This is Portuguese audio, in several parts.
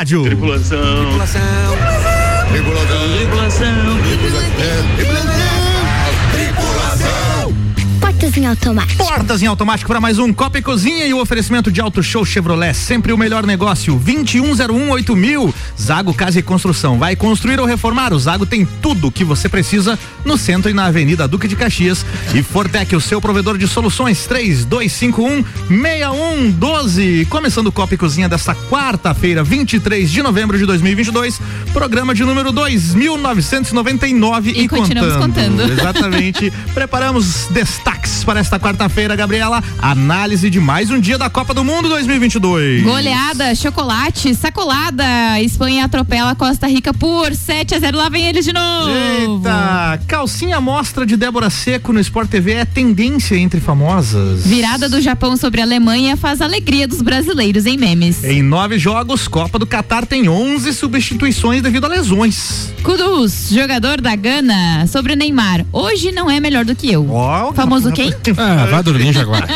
rádio. Tripulação. Tripulação. Tripulação. Tripulação. Portas em automático. Portas em automático para mais um Copa e Cozinha e o oferecimento de Auto Show Chevrolet, sempre o melhor negócio. 21018000 mil. Zago Casa e Construção. Vai construir ou reformar? O Zago tem tudo o que você precisa no centro e na Avenida Duque de Caxias. E Fortec, o seu provedor de soluções, 3251 6112. Começando o Copa e Cozinha desta quarta-feira, 23 de novembro de 2022. Programa de número 2999 e, E continuamos contando. Exatamente. Preparamos destaques para esta quarta-feira, Gabriela. Análise de mais um dia da Copa do Mundo 2022. Goleada, chocolate, sacolada. Espanha atropela Costa Rica por 7 a 0. Lá vem eles de novo. Eita, calcinha mostra de Débora Seco no Sport TV é tendência entre famosas. Virada do Japão sobre a Alemanha faz alegria dos brasileiros em memes. Em nove jogos, Copa do Catar tem 11 substituições devido a lesões. Kudus, jogador da Gana, sobre Neymar. Hoje não é melhor do que eu. Ó, Famoso quem? Ah, vai dormir agora.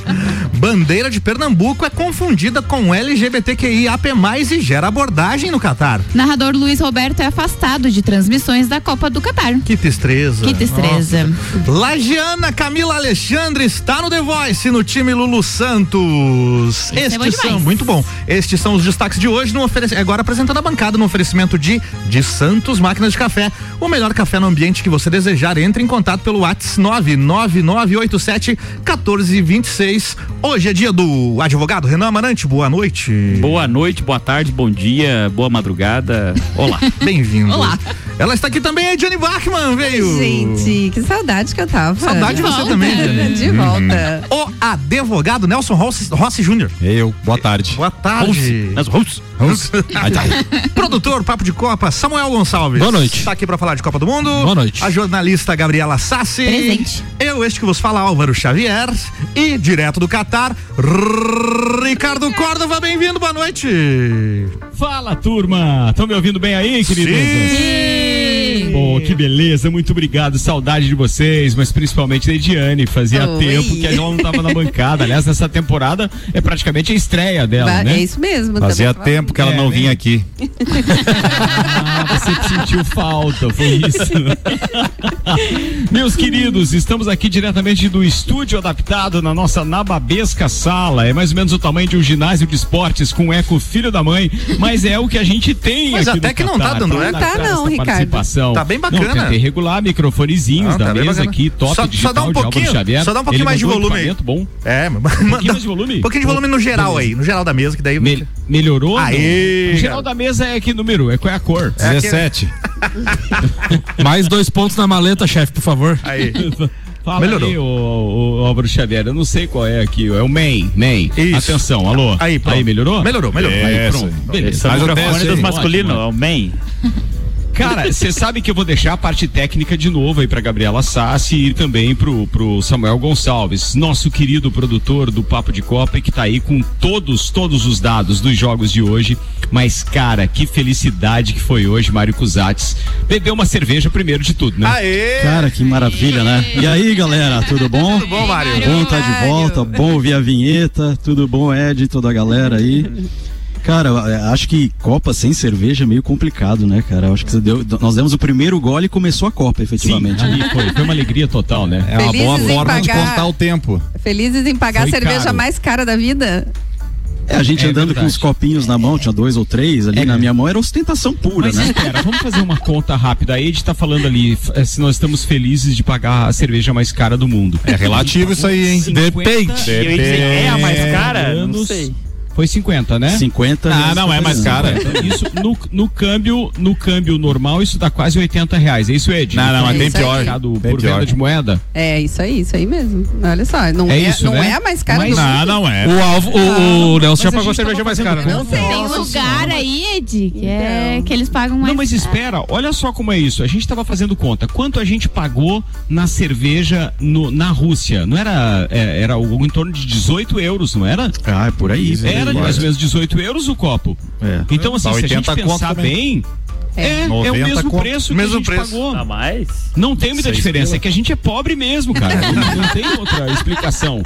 Bandeira de Pernambuco é confundida com LGBTQIAP+, e gera abordagem no Catar. Narrador Luiz Roberto é afastado de transmissões da Copa do Catar. Que tristeza. Que tristeza. Nossa. Lagiana Camila Alexandre está no The Voice, no time Lulu Santos. Esse é bom Estes são, demais. muito bom. Estes são os destaques de hoje, no oferec- agora apresentando a bancada no oferecimento de de Santos Máquinas de Café. O melhor café no ambiente que você desejar, entre em contato pelo WhatsApp 99987 1426. Hoje é dia do advogado Renan Amarante, boa noite. Boa noite, boa tarde, bom dia, boa madrugada. Olá. Bem-vindo. Olá. Ela está aqui também, a Jenny Bachmann, veio. Gente, que saudade que eu tava. Saudade de você volta. também. De volta. O advogado Nelson Rossi, Rossi Júnior. Eu, boa tarde. Boa tarde. Rus. Ai, tá. Produtor Papo de Copa, Samuel Gonçalves. Boa noite. Está aqui para falar de Copa do Mundo. Boa noite. A jornalista Gabriela Sassi. Presente. Eu, este que vos fala, Álvaro Xavier. E direto do Catar, Ricardo Córdova, bem-vindo, boa noite. Fala, turma! Estão me ouvindo bem aí, queridos? Sim. Pô, que beleza, muito obrigado, saudade de vocês, mas principalmente da Ediane. Fazia Oi. tempo que ela não tava na bancada. Aliás, nessa temporada é praticamente a estreia dela, Ba- né? É isso mesmo. Fazia tempo que ela É, não né? vinha aqui. Ah, você que sentiu falta, foi isso. Meus queridos, estamos aqui diretamente do estúdio adaptado na nossa nababesca sala. É mais ou menos o tamanho de um ginásio de esportes com eco filho da mãe, mas é o que a gente tem Mas aqui até no que não Catar, tá dando pra eco. dar Tá não, Ricardo. participação. Tá bem bacana. Não, tentei regular microfonezinhos Ah, da tá mesa aqui, top Só- só digital dá um pouquinho, Xavier. só dá um pouquinho Ele mais de volume aí. equipamento bom. É, um pouquinho mais de volume? Um pouquinho de volume no geral aí, no geral da mesa, que daí. Me- melhorou? Aê, Não? O geral da mesa é que número? É qual é a cor? 17. Mais dois pontos na maleta, chefe, por favor. Aí. Fala Melhorou. aí, ô, ô, ô, Álvaro Xavier, eu não sei qual é aqui, é o MEI, MEI. Isso. Atenção, alô. Aí, pronto. Aí, melhorou? Melhorou, melhorou. Aí, Isso. pronto. Beleza. Esse é o Mas o microfone teste dos aí. masculinos, Ótimo. é o man. Cara, você sabe que eu vou deixar a parte técnica de novo aí pra Gabriela Sassi e também pro, pro Samuel Gonçalves, nosso querido produtor do Papo de Copa e que tá aí com todos, todos os dados dos jogos de hoje. Mas, cara, que felicidade que foi hoje, Mário Cusatz. Bebeu uma cerveja primeiro de tudo, né? Aê! Cara, que maravilha, né? E aí, galera, tudo bom? Tudo bom, Mário? Bom estar de volta, bom ouvir a vinheta, tudo bom, Ed, toda a galera aí. Cara, eh, acho que Copa sem cerveja é meio complicado, né, cara? Acho que você deu, nós demos o primeiro gole e começou a Copa, Sim, efetivamente. ali foi, foi uma alegria total, né? É uma Felizes boa em forma de pagar. contar o tempo. Felizes em pagar Foi a cerveja caro. mais cara da vida? É, a gente É andando verdade. com os copinhos na mão, tinha dois ou três ali É. na minha mão, era ostentação pura, Mas né? espera, vamos fazer uma conta rápida. A Ed tá falando ali eh, se nós estamos felizes de pagar a cerveja mais cara do mundo. É relativo isso aí, hein? 50 Depende. Eu ia dizer, é a mais cara? Não anos. sei. Foi 50, né? 50 Ah, não, é mais cara. Então, Isso no, no câmbio, no câmbio normal, isso dá quase 80 reais. É isso, Ed? Não, não, mas É tem pior. Mercado Tem por pior. venda de moeda. É, isso aí, isso aí mesmo. Olha só, não É é, isso, não né? é a mais cara Mas- do Não, mundo. não é. O, Alvo, o, o Nelson já pagou a cerveja mais cara, né? Não sei. Tem um lugar aí, Ed, que, é, Então. que eles pagam mais. Não, mas espera, olha só como é isso. A gente estava fazendo conta. Quanto a gente pagou na cerveja no- na Rússia? Não era. é, era algo em torno de 18 euros, não era? Ah, é por aí. Era de mais ou menos 18 euros o copo. É. Então, assim, Dá se a gente 80 conto pensar bem. É, é o 90 mesmo conto. preço que Mesmo a gente preço. pagou. A mais? Não tem muita Seis diferença, pila. é que a gente é pobre mesmo, cara. não, não tem outra explicação.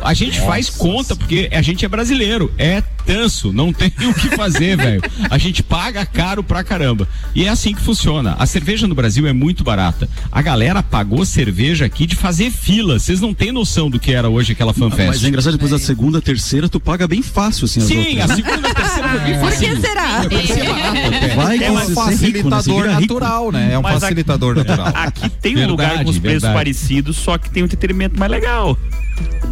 A gente faz conta porque a gente é brasileiro. É tanso, não tem o que fazer, velho. A gente paga caro pra caramba. E é assim que funciona. A cerveja no Brasil é muito barata. A galera pagou cerveja aqui de fazer fila. Vocês não têm noção do que era hoje aquela fanfest. Mas é engraçado, depois da segunda, terceira, tu paga bem fácil, assim, as Sim, outras. a segunda, a terceira foi bem Por fácil. que será? Até. Vai É um rico, né? Facilitador rico. natural, né? É um Mas facilitador natural. Aqui tem um Verdade, lugar com os preços verdade. parecidos, só que tem um entretenimento mais legal.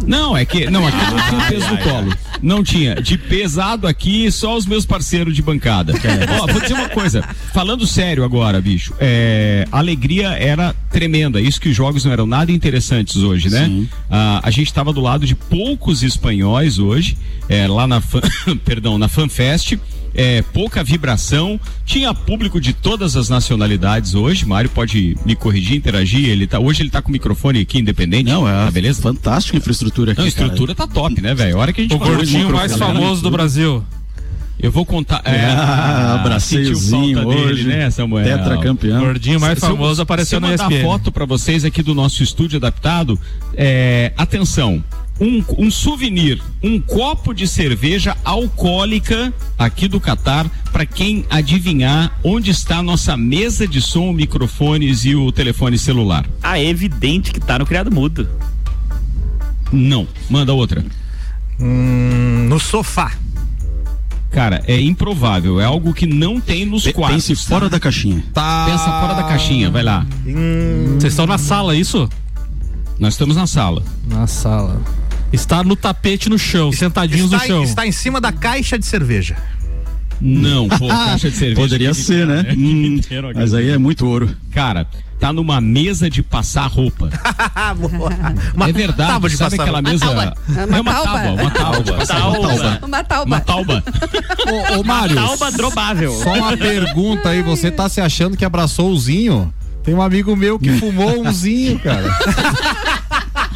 Não, é que. Não, aqui não tinha peso no colo. Não tinha. De pesado aqui, só os meus parceiros de bancada. Ó, vou dizer uma coisa. Falando sério agora, bicho. É, a alegria era tremenda. Isso que os jogos não eram nada interessantes hoje, né? Ah, a gente estava do lado de poucos espanhóis hoje, é, lá na, fan, perdão, na FanFest. É, pouca vibração, tinha público de todas as nacionalidades hoje. Mário pode me corrigir, interagir. Ele tá, hoje ele tá com o microfone aqui independente. Não, é tá beleza? fantástica a infraestrutura aqui, Não, a cara. estrutura tá top, né, velho? Hora que a gente O gordinho mais microfone, famoso do Brasil. Eu vou contar. É, Ah, abraceiozinho sentiu falta hoje. dele, né, Samuel? Tetracampeão. Gordinho mais Se eu- famoso se apareceu eu no ESPN. foto pra vocês aqui do nosso estúdio adaptado, é, atenção. Um, um souvenir, um copo de cerveja alcoólica aqui do Catar, para quem adivinhar onde está a nossa mesa de som, microfones e o telefone celular. Ah, é evidente que tá no criado mudo. Não, manda outra. Hum, no sofá. Cara, é improvável, é algo que não tem nos Pe- quartos. Pense fora da caixinha. Tá. Pensa fora da caixinha, vai lá. Vocês estão na sala, é isso? Nós estamos na sala. Na sala. Está no tapete no chão, sentadinhos Está, no chão. está em cima da caixa de cerveja. Não, pô, caixa de cerveja. Poderia ser, né? inteiro, Hum, inteiro aqui. mas aí é muito ouro. Cara, tá numa mesa de passar roupa. Ah, boa. Uma é verdade, tábua de sabe passar aquela roupa. mesa? tauba. É Uma uma tauba. tábua, uma tábua. Uma tauba. Uma tauba. Ô, ô Mário, Talba drobável. só uma pergunta aí, você tá se achando que abraçou o Zinho? Tem um amigo meu que fumou um Zinho, cara.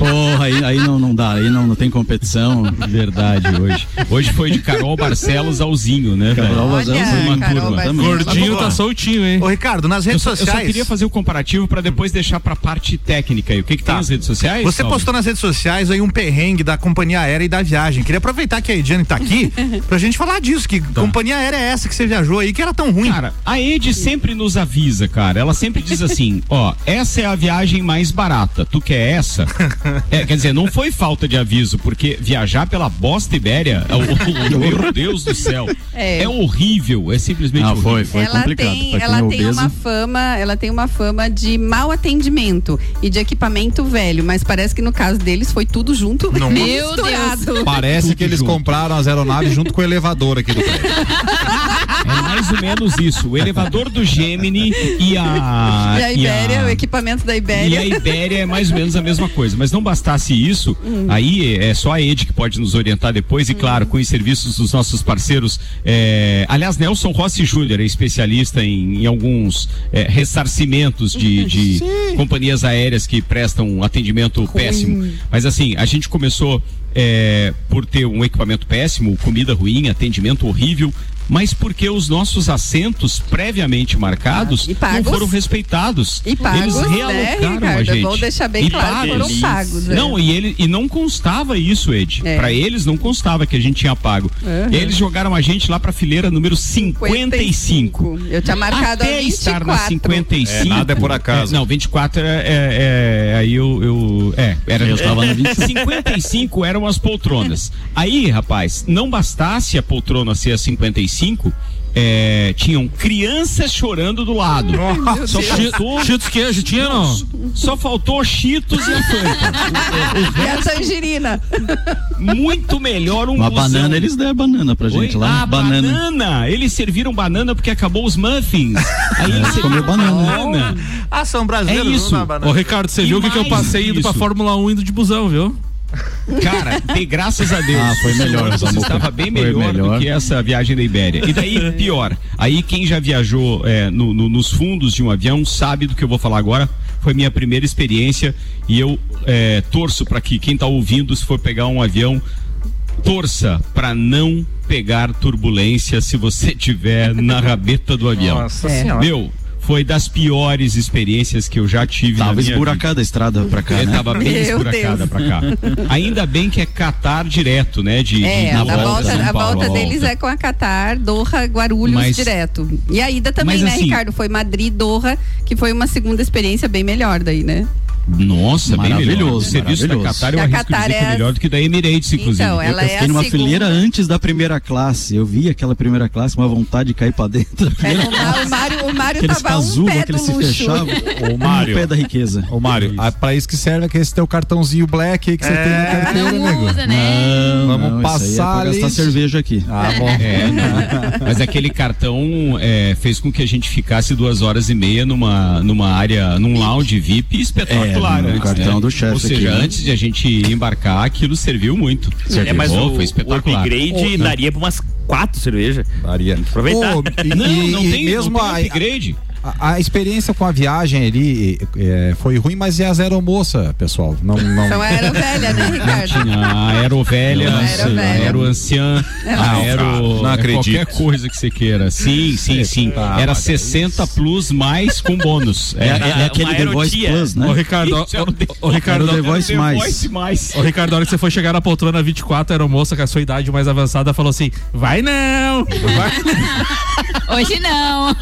Porra, aí, aí não, não dá, aí não, não tem competição. Verdade, hoje. Hoje foi de Carol Barcelos ao Zinho, né? Carol Barcelos foi uma Carol turma Barcelos. também. Gordinho tá soltinho, hein? Ô, Ricardo, nas Eu redes só, eu sociais. só queria fazer o comparativo pra depois deixar pra parte técnica aí. O que que tem nas redes sociais? Você Salve? postou nas redes sociais aí um perrengue da companhia aérea e da viagem. Queria aproveitar que a Ediane tá aqui pra gente falar disso. Que companhia aérea é essa que você viajou aí que era tão ruim? Cara, a Ed sempre nos avisa, cara. Ela sempre diz assim: ó, essa é a viagem mais barata. Tu quer essa? É, quer dizer, não foi falta de aviso, porque viajar pela Bosta Ibéria, é o- o- meu Deus do céu, É. é, horrível, é simplesmente Ah, horrível. foi, foi ela complicado. tem, ela é tem obeso. uma fama, ela tem uma fama de mau atendimento e de equipamento velho, mas parece que no caso deles foi tudo junto, Não. Meu misturado. Parece Tudo que eles junto. compraram as aeronaves junto com o elevador aqui do prédio. É mais ou menos isso. O elevador do Gemini e a. E a Ibéria, o equipamento da E Ibéria. a Ibéria é mais ou menos a mesma coisa. Mas não bastasse isso, aí é só a Ed que pode nos orientar depois, e claro, com os serviços dos nossos parceiros. é, Aliás, Nelson Rossi Júnior é especialista em, em alguns é, ressarcimentos de, de companhias aéreas que prestam atendimento péssimo. Mas assim, a gente começou é, por ter um equipamento péssimo, comida ruim, atendimento horrível. Mas porque os nossos assentos previamente marcados E não pagos. foram respeitados. E pagos, Eles né, realocaram a Ricardo? gente. Vou deixar bem E claro que foram pagos. pagos, é. Não, e, ele, e não constava isso, Ed. É. Pra eles não constava que a gente tinha pago. Uhum. E eles jogaram a gente lá pra fileira número 55. Eu tinha marcado Até a estar 24. na 55. É, nada é por acaso. É, não, 24 é, é, é, aí eu, eu é, era Eu tava na 25. 55 eram as poltronas. Aí, rapaz, não bastasse a poltrona ser a 55, é, tinham crianças chorando do lado. Só faltou, Cheetos queijo, tinha não? só faltou Cheetos e a Fanta. E a tangerina. muito melhor um Uma busão. banana, eles deram banana pra gente Oi? lá. Ah, banana. banana. Eles serviram banana porque acabou os muffins. Aí eles serviram comeu banana. banana. Ah, são brasileiros. É isso. Ô, Ricardo, você E viu o que, que eu passei indo pra isso. Fórmula 1 indo de busão, viu? Cara, dei graças a Deus. Ah, foi melhor, Você estava bem melhor, melhor. do que essa viagem da Ibéria. E daí, pior. Aí quem já viajou é, no- no- nos fundos de um avião sabe do que eu vou falar agora. Foi minha primeira experiência e eu é, torço para que quem tá ouvindo, se for pegar um avião, torça para não pegar turbulência se você tiver na rabeta do avião. Nossa É. senhora. Meu, foi das piores experiências que eu já tive na Tava esburacada a estrada pra cá, É, né? tava bem Meu esburacada Deus. pra cá. Ainda bem que é Qatar direto, né? De, É, de a na volta, São a volta a deles volta. é com a Qatar, Doha, Guarulhos Mas- direto. E a ida também, Mas né, assim- Ricardo? Foi Madrid, Doha, que foi uma segunda experiência bem melhor daí, né? Nossa, bem melhor. Maravilhoso, O serviço da. Qatar eu A arrisco Qatar dizer que é é melhor do que da Emirates, inclusive. Então, ela eu é fiquei a numa segunda. fileira antes da primeira classe. Eu vi aquela primeira classe, uma vontade de cair pra dentro da É, primeira o, o Mário, o Mário Aqueles tava um casulos, pé do aqueles se fechavam. Um Mário. pé da riqueza. Ô, Mário, ah, pra isso que serve é esse teu cartãozinho black aí que você tem na carteira, Não nego. usa, né? Não, Vamos não, isso aí é passar pra gastar cerveja aqui. Ah, bom. É, não. mas aquele cartão é, fez com que a gente ficasse duas horas e meia numa, numa área, num lounge VIP espetacular. É, no antes, cartão né? do chefe Ou seja, aqui, né? antes de a gente embarcar, aquilo serviu muito. É, mas o, foi o espetacular. upgrade daria pra umas quatro cervejas. Daria. Aproveitar. Ô, e- Não, não e tem, mesmo não tem upgrade. a, a experiência com a viagem ali é, foi ruim, mas e as aeromoça, pessoal? Não, não. São era velha, né, Ricardo? Tinha a aerovelha, Não, a aerovelha. aeroanciã, a aero... não é acredito. Qualquer coisa que você queira. Sim, sim, sim. tá, Era mas é 60 plus mais com bônus. É, Era- é- é aquele The Voice. Plus, né? Ô, Ricardo, o ô, ô, Ricardo, Era o The Voice mais. Mais. Ô, Ricardo, a hora que você foi chegar na poltrona 24, a aeromoça com a sua idade mais avançada falou assim: vai não! Vai. Hoje não.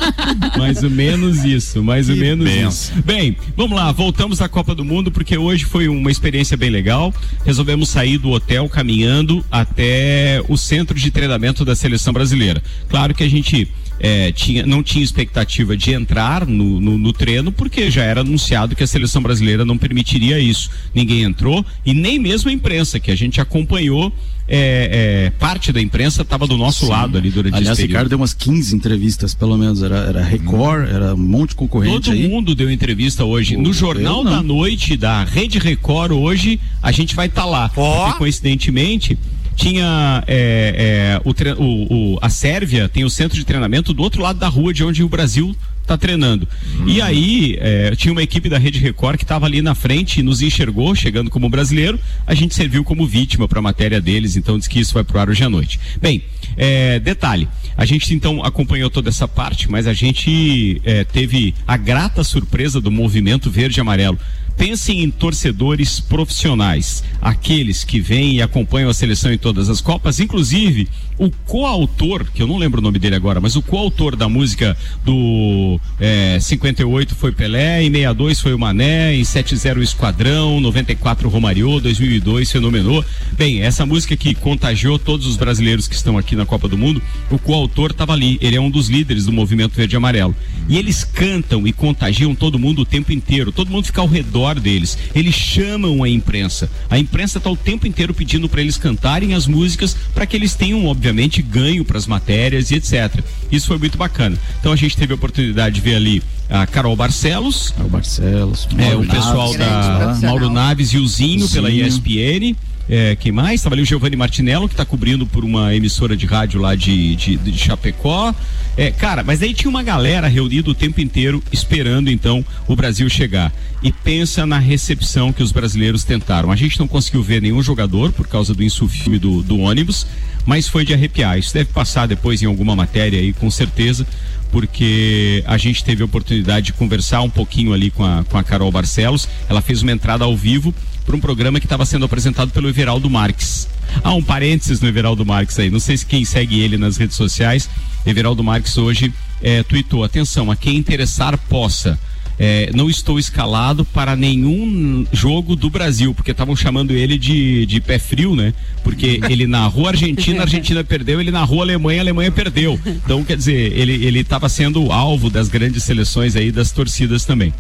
Mais ou menos isso, mais ou Que menos benção. isso. Bem, vamos lá, voltamos à Copa do Mundo, porque hoje foi uma experiência bem legal. Resolvemos sair do hotel caminhando até o centro de treinamento da seleção brasileira. Claro que a gente eh, tinha, não tinha expectativa de entrar no, no, no treino, porque já era anunciado que a seleção brasileira não permitiria isso. Ninguém entrou, e nem mesmo a imprensa, que a gente acompanhou. eh, eh, parte da imprensa estava do nosso lado ali durante Aliás, esse período. Ricardo deu umas 15 entrevistas, pelo menos. Era, era Record, era um monte de concorrente Todo aí. mundo deu entrevista hoje. Pô, no Jornal da Noite da Rede Record, hoje, a gente vai estar lá. Porque, coincidentemente, tinha é, é, o, o- o- a Sérvia tem o centro de treinamento do outro lado da rua de onde o Brasil está treinando. E aí é, tinha uma equipe da Rede Record que estava ali na frente e nos enxergou, chegando como brasileiro. A gente serviu como vítima para a matéria deles, então diz que isso vai pro ar hoje à noite. Bem, é, detalhe, a gente então acompanhou toda essa parte, mas a gente é, teve a grata surpresa do movimento verde e amarelo. Pensem em torcedores profissionais, aqueles que vêm e acompanham a seleção em todas as Copas, inclusive o coautor, que eu não lembro o nome dele agora, mas o coautor da música do é, 58 foi Pelé, em 62 foi o Mané, em 70 o Esquadrão, 94 o Romário, 2002 fenomenou. Bem, essa música que contagiou todos os brasileiros que estão aqui na Copa do Mundo, o coautor estava ali, ele é um dos líderes do movimento verde e amarelo. E eles cantam e contagiam todo mundo o tempo inteiro, todo mundo fica ao redor deles. Eles chamam a imprensa. A imprensa está o tempo inteiro pedindo para eles cantarem as músicas para que eles tenham, obviamente, ganho para as matérias e etc. Isso foi muito bacana. Então a gente teve a oportunidade de ver ali a Carol Barcelos, o Barcelos. é, o pessoal Naves, da. Mauro Naves e o Zinho, pela Zinho. ESPN. É, quem mais? Estava ali o Giovanni Martinello, que está cobrindo por uma emissora de rádio lá de, de, de Chapecó. É, cara, mas aí tinha uma galera reunida o tempo inteiro esperando então o Brasil chegar. E pensa na recepção que os brasileiros tentaram. A gente não conseguiu ver nenhum jogador por causa do insufilme do, do ônibus, mas foi de arrepiar. Isso deve passar depois em alguma matéria aí, com certeza porque a gente teve a oportunidade de conversar um pouquinho ali com a, com a Carol Barcelos. Ela fez uma entrada ao vivo para um programa que estava sendo apresentado pelo Everaldo Marques. Ah, um parênteses no Everaldo Marques aí. Não sei se quem segue ele nas redes sociais. Everaldo Marques hoje é, tweetou: atenção, a quem interessar possa. É, não estou escalado para nenhum jogo do Brasil, porque estavam chamando ele de, de pé frio, né? Porque ele narrou a Argentina, a Argentina perdeu, ele narrou a Alemanha, a Alemanha perdeu. Então, quer dizer, ele ele estava sendo alvo das grandes seleções aí, das torcidas também.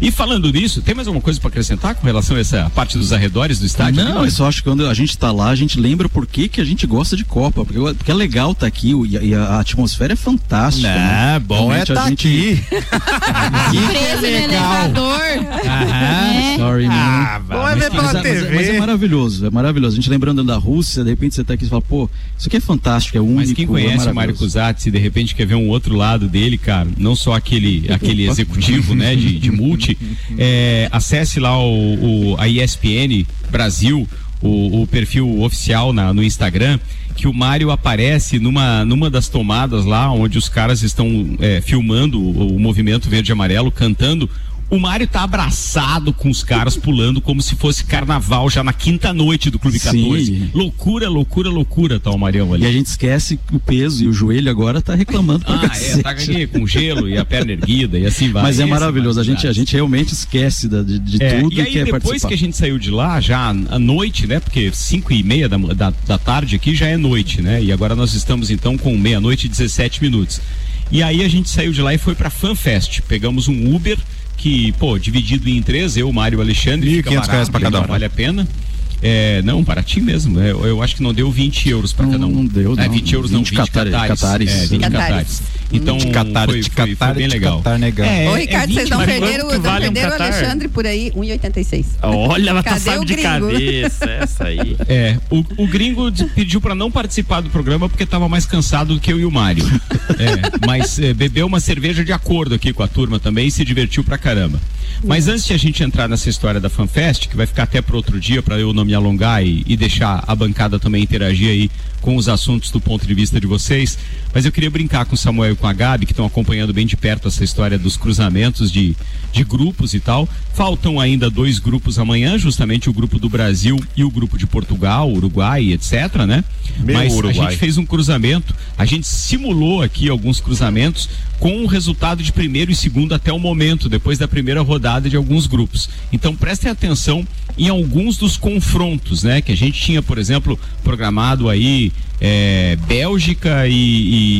E falando nisso, tem mais alguma coisa para acrescentar com relação a essa parte dos arredores do estádio? Não, eu só acho que quando a gente tá lá, a gente lembra por que, que a gente gosta de Copa. Porque, porque é legal estar aqui o- e, a, e a atmosfera é fantástica. né? É, bom é Realmente a tá gente- aqui. Preso no elevador. É. Sorry, Ah, man. bom é ver Mas, pela mas- mas é TV. maravilhoso, é maravilhoso. A gente lembrando da Rússia, de repente você tá aqui e fala, pô, isso aqui é fantástico, é único. Mas quem é conhece o Mário. Cusatz e de repente quer ver um outro lado dele, cara, não só aquele, aquele executivo, né, de, de multi, é, acesse lá o, o- a ESPN Brasil, o, o perfil oficial na- no Instagram que o Mário aparece numa, numa das tomadas lá onde os caras estão é, filmando o, o movimento verde e amarelo, cantando. O Mário tá abraçado com os caras pulando como se fosse carnaval já na quinta noite do Clube Sim. 14. Loucura, loucura, loucura, tá o Marião ali. E a gente esquece o peso e o joelho agora tá reclamando Ah, é, tá aqui com gelo e a perna erguida e assim vai. Mas é maravilhoso, a gente, a gente realmente esquece de, de É, tudo e aí, que é depois participar. que a gente saiu de lá, já à noite, né? Porque cinco e meia da, da, da tarde aqui já é noite, né? E agora nós estamos então com meia-noite e 17 minutos. E aí a gente saiu de lá e foi pra FanFest. Pegamos um Uber que, pô, dividido em três, eu, Mário e Alexandre, fica 1.500 barato, reais pra cada um. Vale a pena. É, não, baratinho mesmo. É, Eu, eu acho que não deu 20 euros pra Não, cada um. não deu, É, não. 20 euros não, 20 20 catares. catares. É, 20 Catares. catares. Então, De Catar, foi, de foi, Catar, foi bem de legal. Catar, negão. É, Ô, é Ricardo, 20, vocês não perderam, não vale um perderam o Qatar? Alexandre por aí, 1,86. Olha, ela tá Cadê sabe o de cabeça essa aí. É, o, o gringo pediu pra não participar do programa porque tava mais cansado do que eu e o Mário. É, mas é, bebeu uma cerveja de acordo aqui com a turma também e se divertiu pra caramba. Mas antes de a gente entrar nessa história da FanFest, que vai ficar até para outro dia para eu não alongar e, e deixar a bancada também interagir aí com os assuntos do ponto de vista de vocês, mas eu queria brincar com o Samuel e com a Gabi, que estão acompanhando bem de perto essa história dos cruzamentos de, de grupos e tal. Faltam ainda dois grupos amanhã, justamente o grupo do Brasil e o grupo de Portugal, Uruguai, etc, né? Meu mas a Uruguai. gente fez um cruzamento, a gente simulou aqui alguns cruzamentos com o resultado de primeiro e segundo até o momento, depois da primeira rodada de alguns grupos. Então prestem atenção em alguns dos confrontos, né? Que a gente tinha, por exemplo, programado aí é, Bélgica e,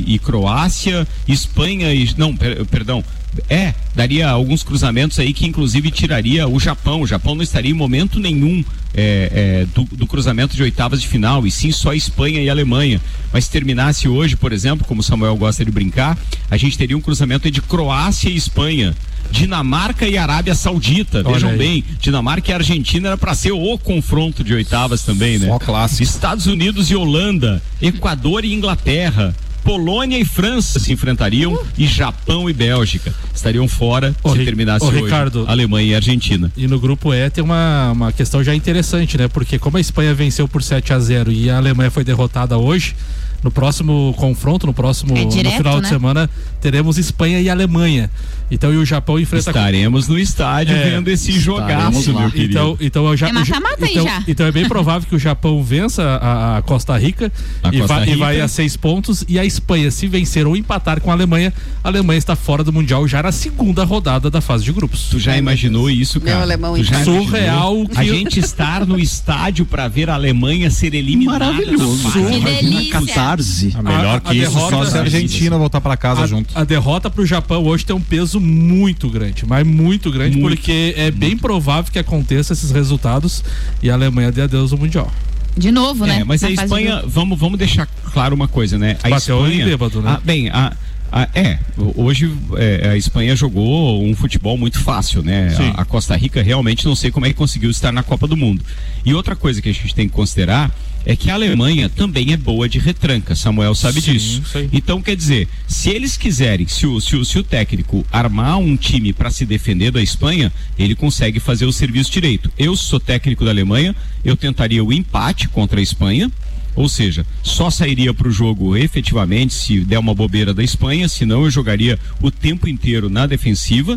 e- e Croácia, Espanha e. Não, per- perdão. É, daria alguns cruzamentos aí que inclusive tiraria o Japão. O Japão não estaria em momento nenhum é, é, do, do cruzamento de oitavas de final, e sim só Espanha e Alemanha. Mas se terminasse hoje, por exemplo, como Samuel gosta de brincar, a gente teria um cruzamento de Croácia e Espanha. Dinamarca e Arábia Saudita, Olha vejam aí. bem, Dinamarca e Argentina era para ser o confronto de oitavas também, né? Só clássico. Estados Unidos e Holanda, Equador e Inglaterra, Polônia e França se enfrentariam e Japão e Bélgica estariam fora Ô, se terminasse ô, hoje Ricardo. Alemanha e Argentina. E no grupo E tem uma, uma questão já interessante, né? Porque como a Espanha venceu por 7 a 0 e a Alemanha foi derrotada hoje, no próximo confronto, no próximo É direto, no final de né? semana, teremos Espanha e Alemanha. Então e o Japão enfrenta Estaremos no estádio É, vendo esse jogaço, lá. meu querido. Então, então eu já, É mata-mata aí então, já. então é bem provável que o Japão vença a, a Costa Rica, A e, Costa vai, e Rica. vai a seis pontos. E a Espanha, se vencer ou empatar com a Alemanha, a Alemanha está fora do Mundial já na segunda rodada da fase de grupos. Tu já imaginou isso, Meu cara? alemão tu já imaginou? Surreal A que- gente estar no estádio para ver a Alemanha ser eliminada. Maravilhoso. Que delícia. Catarse. A melhor A- que a isso, só se a Argentina voltar pra casa A, junto. A derrota pro Japão hoje tem um peso muito grande, mas muito grande, Muito, porque é bem provável que aconteça esses resultados e a Alemanha dê adeus ao Mundial. De novo, né? É, mas a Na de Espanha, grupo. vamos, vamos deixar claro uma coisa, né? A Bateu Espanha. bêbado, né? Ah, bem, a, a- é, hoje é, a Espanha jogou um futebol muito fácil, né? A, a Costa Rica realmente não sei como é que conseguiu estar na Copa do Mundo. E outra coisa que a gente tem que considerar é que a Alemanha também é boa de retranca, Samuel sabe Sim, disso. Então, quer dizer, se eles quiserem, se o, se o, se o técnico armar um time para se defender da Espanha, ele consegue fazer o serviço direito. Eu sou técnico da Alemanha, eu tentaria o empate contra a Espanha. Ou seja, só sairia para o jogo efetivamente se der uma bobeira da Espanha, senão eu jogaria o tempo inteiro na defensiva,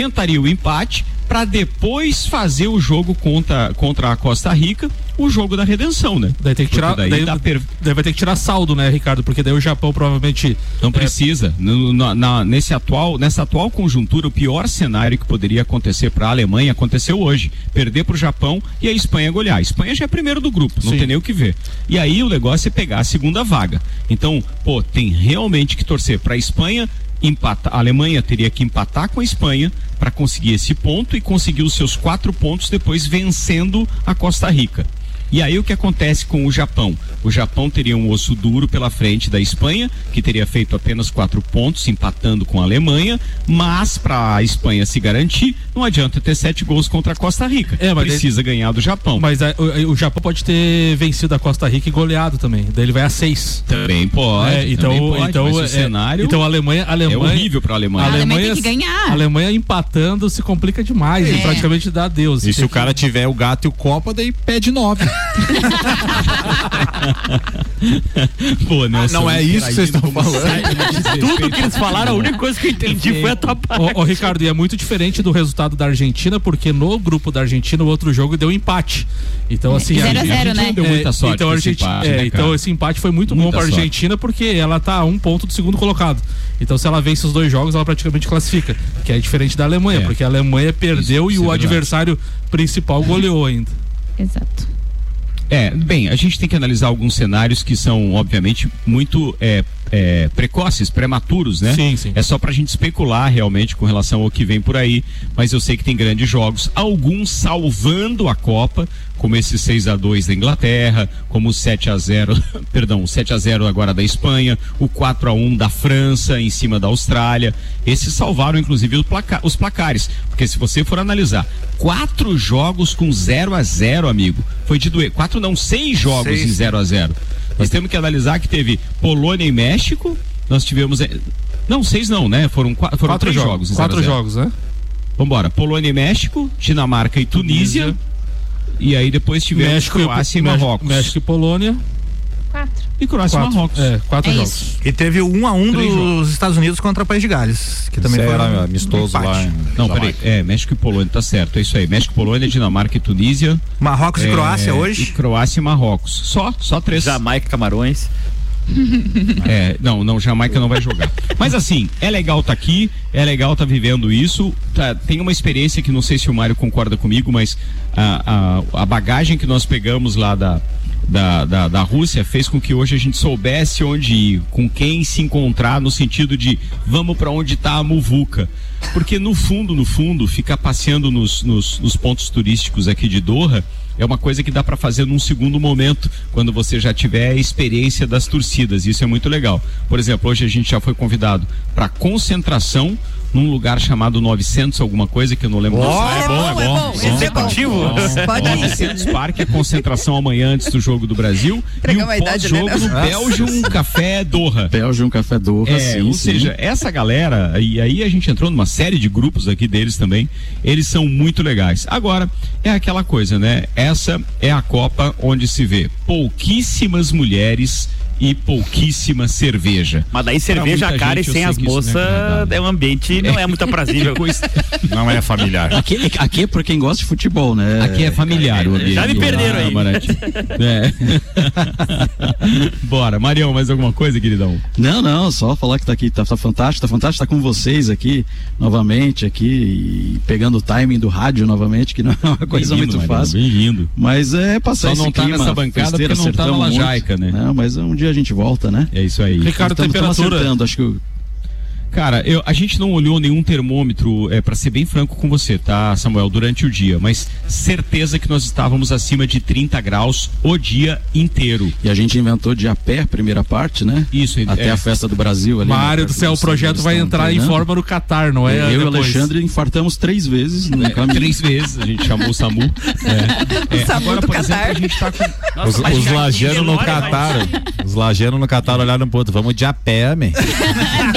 tentaria o empate para depois fazer o jogo contra, contra a Costa Rica, o jogo da redenção, né? Daí tem que tirar, daí daí, per- daí vai ter que tirar saldo, né, Ricardo? Porque daí o Japão provavelmente Não é, precisa. No- na- na- nesse atual, nessa atual conjuntura, o pior cenário que poderia acontecer para a Alemanha aconteceu hoje. Perder para o Japão e a Espanha golear. A Espanha já é primeiro do grupo, não Sim. tem nem o que ver. E aí o negócio é pegar a segunda vaga. Então, pô, tem realmente que torcer para a Espanha empatar. A Alemanha teria que empatar com a Espanha para conseguir esse ponto e conseguir os seus quatro pontos depois vencendo a Costa Rica. E aí o que acontece com o Japão? O Japão teria um osso duro pela frente da Espanha, que teria feito apenas quatro pontos, empatando com a Alemanha, mas para a Espanha se garantir, não adianta ter sete gols contra a Costa Rica. É, mas Precisa ganhar do Japão. Mas é, o, o Japão pode ter vencido a Costa Rica e goleado também. Daí ele vai a seis. Também pode. É, então, também pode, então, mas o é, cenário então a Alemanha, a é Alemanha, horrível para a a Alemanha. A Alemanha tem que ganhar. a Alemanha empatando se complica demais, É. ele praticamente dá adeus. E se o cara tiver o gato e o copa, daí pede nove. Pô, Nelson, não é isso que vocês estão falando. Tudo que eles falaram, a única coisa que eu entendi foi a tua parte. Ô, ô, Ricardo, e é muito diferente do resultado da Argentina, porque no grupo da Argentina o outro jogo deu empate. Então, assim. Zero a Argentina- zero, né? deu muita É, sorte então, a com esse Argentina, empate, é, né, então esse empate foi muito Muita bom para a sorte. Argentina porque ela tá a um ponto do segundo colocado. Então se ela vence os dois jogos, ela praticamente classifica, que é diferente da Alemanha, É. porque a Alemanha perdeu Isso- e isso o é adversário principal goleou ainda. Exato. É, bem, a gente tem que analisar alguns cenários que são, obviamente, muito é, é, precoces, prematuros, né? Sim, sim. É só pra gente especular realmente com relação ao que vem por aí, mas eu sei que tem grandes jogos, alguns salvando a Copa, como esse 6 a 2 da Inglaterra, como o 7 a 0, perdão, o 7 a 0 agora da Espanha, o 4 a 1 da França em cima da Austrália. Esses salvaram inclusive os, placa- os placares, porque se você for analisar, quatro jogos com 0 a 0, amigo, foi de doer. Quatro não, seis jogos Seis. em 0 a 0. Nós temos que analisar que teve Polônia e México, nós tivemos eh, não, seis não, né? Foram, qua- foram Quatro três jogos. jogos. quatro 0 a 0. jogos, né? Vambora. Polônia e México, Dinamarca e Tunísia. Tunísia. E aí depois tivemos México, Croácia e Marrocos. México e Polônia. Quatro. E Croácia Quatro. e Marrocos. É, quatro É jogos. isso. E teve o 1 a 1 Três dos jogos. Estados Unidos contra o País de Gales, que também Isso foi era um amistoso empate. lá. em Não, peraí. É, México e Polônia, tá certo. É isso aí. México, Polônia, Dinamarca e Tunísia. Marrocos e É, Croácia E hoje. Croácia e Marrocos. Só, só três. Jamaica, Camarões. É, não, não, Jamaica não vai jogar. Mas assim, é legal tá aqui, é legal tá vivendo isso. Tá, tem uma experiência que não sei se o Mário concorda comigo, mas a, a, a bagagem que nós pegamos lá da, da, da, da Rússia fez com que hoje a gente soubesse onde ir, com quem se encontrar, no sentido de vamos para onde tá a muvuca. Porque no fundo, no fundo, ficar passeando nos, nos, nos pontos turísticos aqui de Doha é uma coisa que dá para fazer num segundo momento, quando você já tiver a experiência das torcidas. Isso é muito legal. Por exemplo, hoje a gente já foi convidado para concentração num lugar chamado 900 alguma coisa que eu não lembro. Ó, é bom, é bom. Esse é bom. Executivo. Pode ir. 900 Parque, a concentração amanhã antes do jogo do Brasil e Entregamos o né, pós-jogo no Nelson? Belgium Café Doha. Belgium, Café Doha, É, sim, ou sim. seja, essa galera, e aí a gente entrou numa série de grupos aqui deles também, eles são muito legais. Agora, é aquela coisa, né? Essa é a Copa onde se vê pouquíssimas mulheres e pouquíssima cerveja. Mas daí cerveja, cara, e gente, eu sem as é moças, agradável. é um ambiente, não é muito aprazível. Não é familiar. Aqui, aqui é pra quem gosta de futebol, né? Aqui é familiar o ambiente. Já me perderam aí. É. Bora, Marião, mais alguma coisa, queridão? Não, não, só falar que tá aqui, tá, tá fantástico, tá fantástico estar com vocês aqui, novamente, aqui, e pegando o timing do rádio novamente, que não é uma coisa Bem-vindo, muito Marião, fácil. Bem-vindo. Mas é passar Só esse não tá nessa bancada porque não tá na. Lajaica, né? Não, mas um dia a gente volta, né? É isso aí. Ricardo, Tamo- tamo temperatura. acertando, acho que o- Cara, eu- a gente não olhou nenhum termômetro, é, para ser bem franco com você, tá, Samuel, durante o dia, mas certeza que nós estávamos acima de 30 graus o dia inteiro. E a gente inventou de a pé, primeira parte, né? Isso, Até é. a festa do Brasil ali. Mário né? do céu, o Os projeto vai estão entrar em treinando. forma no Qatar, não é? Eu e o depois. Alexandre infartamos três vezes no É, caminho. três vezes a gente chamou o SAMU. É. É, SAMU agora, do por exemplo, Qatar. a gente tá com. Os, mas os aqui lajanos no Catar, os lajanos no Catar olharam pro outro, vamos de a pé, man.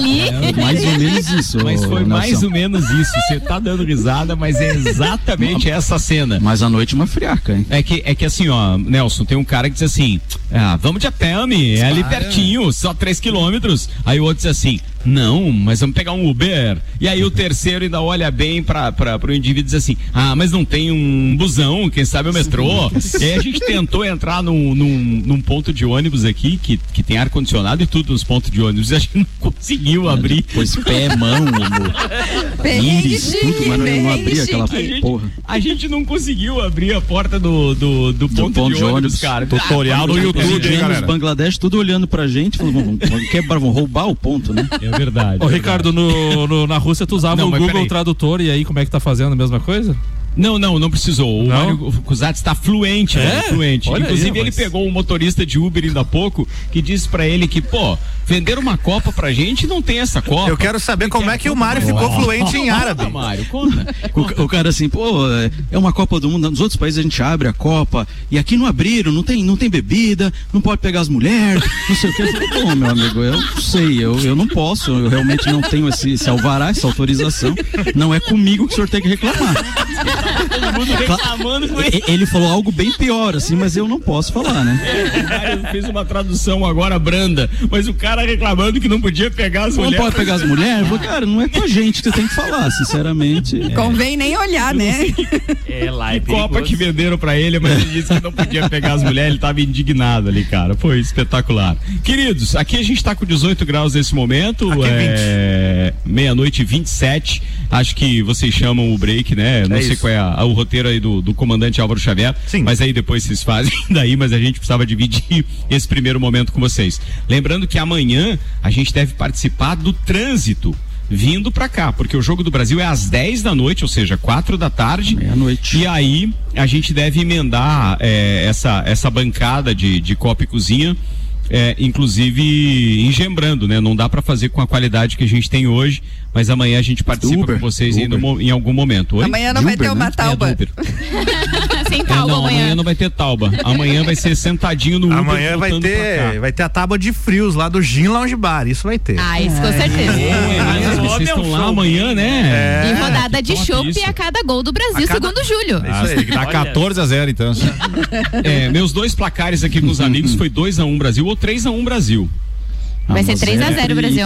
Ali. Mais ou menos isso. Mas foi ô, mais ou menos isso. Você tá dando risada, mas é exatamente essa cena. Mas a noite uma friaca, hein? É que, é que assim, ó, Nelson, tem um cara que diz assim: ah, vamos de a ami, é ali pertinho, só 3 quilômetros. Aí o outro diz assim: não, mas vamos pegar um Uber. E aí o terceiro ainda olha bem pra, pra, pro indivíduo e diz assim: ah, mas não tem um busão, quem sabe o metrô. e aí a gente tentou entrar num, num, num ponto de ônibus aqui, que, que tem ar-condicionado e tudo nos pontos de ônibus, e a gente não conseguiu abrir. Pois pé, mão, íris, tudo, mas não, não abria aquela. A gente, porra. a gente não conseguiu abrir a porta do, do, do ponto, ponto de, de ônibus, ônibus. cara. Tutorial no Ah, YouTube, hein, Indianos, galera? Bangladesh, tudo olhando pra gente, falando, vamos, vamos quebrar, vamos roubar o ponto, né? É verdade. Ô, é Ricardo, no, no- na Rússia tu usava Não, o Google peraí. Tradutor e aí como é que tá fazendo a mesma coisa? Não, não, não precisou. O Não? Mário Cusatz está fluente, É? velho, fluente. Olha aí, Inclusive, ele rapaz. pegou um motorista de Uber ainda há pouco que disse pra ele que, pô, vender uma Copa pra gente não tem essa Copa. Eu quero saber como é que o Mário ficou fluente em árabe. Conta, Mário, conta. O, o cara assim, pô, é- é uma Copa do Mundo, nos outros países a gente abre a Copa, e aqui não abriram, não tem, não tem bebida, não pode pegar as mulheres, não sei o que. Pô, meu amigo, eu não sei, eu, eu não posso, eu realmente não tenho esse, esse alvará, essa autorização, não é comigo que o senhor tem que reclamar. Todo mundo reclamando com ele. Ele falou algo bem pior, assim, mas eu não posso falar, né? O Mário fez uma tradução agora branda, mas o cara reclamando que não podia pegar as Não mulheres. pode pegar as mulheres? Eu falei, cara, não é com a gente que você tem que falar, sinceramente. Convém nem olhar, né? É lá, é Copa que venderam pra ele, mas ele disse que não podia pegar as mulheres, ele tava indignado ali, cara. Foi espetacular. Queridos, aqui a gente tá com 18 graus nesse momento, Aqui é é meia-noite e 27. Acho que vocês chamam o break, né? Não sei isso. qual é a- o roteiro aí do, do comandante Álvaro Xavier, Sim. mas aí depois vocês fazem daí, mas a gente precisava dividir esse primeiro momento com vocês. Lembrando que amanhã a gente deve participar do trânsito vindo pra cá, porque o jogo do Brasil é às 10 da noite, ou seja, 4 da tarde. Meia-noite. E aí a gente deve emendar é, essa, essa bancada de, de copa e cozinha. é, inclusive engembrando, né? Não dá pra fazer com a qualidade que a gente tem hoje, mas amanhã a gente participa Uber, com vocês em, Uber. no- em algum momento. Oi? Amanhã não vai ter Uber, uma né? É, tauba. Uber. Sem É, talba não, amanhã amanhã. não vai ter tauba. Amanhã vai ser sentadinho no Uber. Amanhã vai ter, vai ter a tábua de frios lá do Gin Lounge Bar. Isso vai ter. Ah, isso com certeza. É vocês é um estão lá amanhã, né? E rodada de chopp a cada gol do Brasil, A cada- segundo Júlio. É isso aí. Dá 14 a 0 então. É, meus dois placares aqui com os amigos foi 2x1 Brasil ou 3x1 Brasil. Mas 3 a 0 Brasil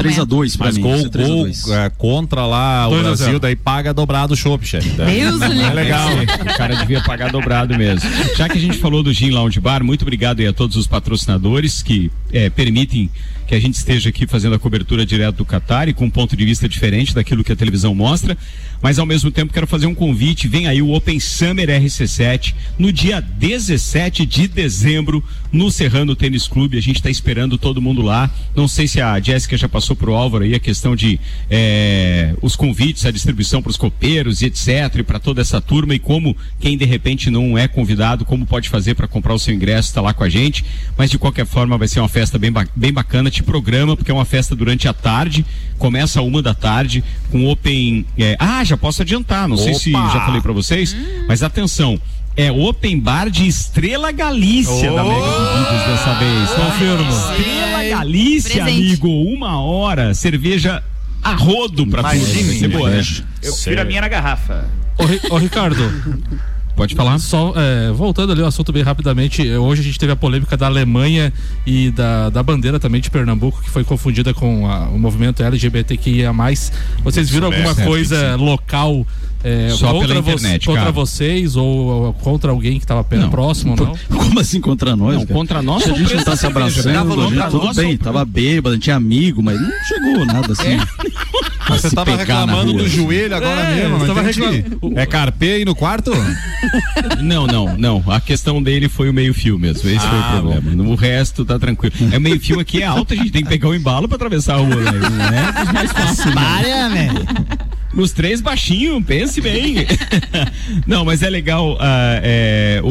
3 a amanhã. 2 pra Mas mim. gol, vai ser 3 a gol 2. é, contra lá o 2 a Brasil, 0. daí paga dobrado o chopp, chefe. Deus é legal. O cara devia pagar dobrado mesmo. Já que a gente falou do Gin Lounge Bar, muito obrigado aí a todos os patrocinadores que eh, permitem que a gente esteja aqui fazendo a cobertura direto do Qatar e com um ponto de vista diferente daquilo que a televisão mostra. Mas ao mesmo tempo quero fazer um convite. Vem aí o Open Summer RC7 no dia 17 de dezembro no Serrano Tênis Clube. A gente está esperando todo mundo lá. Não sei se a Jéssica já passou pro Álvaro aí a questão de eh, os convites, a distribuição para os copeiros e etc. Para toda essa turma e como quem de repente não é convidado, como pode fazer para comprar o seu ingresso, está lá com a gente. Mas de qualquer forma vai ser uma festa bem, bem bacana. Te programa porque é uma festa durante a tarde. Começa a uma da tarde com Open. eh, ah, já posso adiantar. Não sei se Opa! já falei para vocês, mas atenção. É Open Bar de Estrela Galícia da Mega Bebidas dessa vez. Confirmo. Estrela Galícia, Presente. amigo. Uma hora. Cerveja a rodo pra. Imagine, Vai ser boa, né? Eu prefiro a minha na garrafa. Ô, Ricardo, Pode falar. só é, voltando ali ao assunto bem rapidamente, eh, hoje a gente teve a polêmica da Alemanha e da, da bandeira também de Pernambuco, que foi confundida com a- o movimento LGBTQIA. Vocês viram alguma coisa local eh, Só contra, pela vo- internet, contra vocês ou, ou contra alguém que estava Não. próximo, não? Como assim contra nós? Não, contra nós Se a gente não tá se abraçando, né? a gente, tudo nós bem, tava bêbado, tinha amigo, mas não chegou nada assim. Mas você tava reclamando do joelho agora É, mesmo, não tava entendi. reclam- É carpê aí no quarto? Não, não, não. A questão dele foi o meio-fio mesmo. Esse foi o problema. O resto tá tranquilo. É o meio-fio aqui é alto, a gente tem que pegar o embalo pra atravessar a rua, né? Não é mais fáceis. não. Nos três baixinhos, pense bem. Não, mas é legal ah, é, o,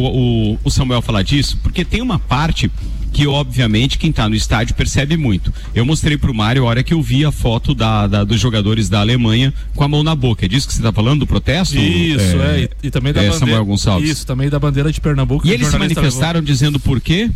o- o Samuel falar disso, porque tem uma parte que, obviamente, quem tá no estádio percebe muito. Eu mostrei pro Mário a hora que eu vi a foto da, da- dos jogadores da Alemanha com a mão na boca. É disso que você tá falando, do protesto? Isso, é, e, e também da é, bandeira. Samuel Gonçalves. Isso, também da bandeira de Pernambuco. E o eles se manifestaram dizendo por quê?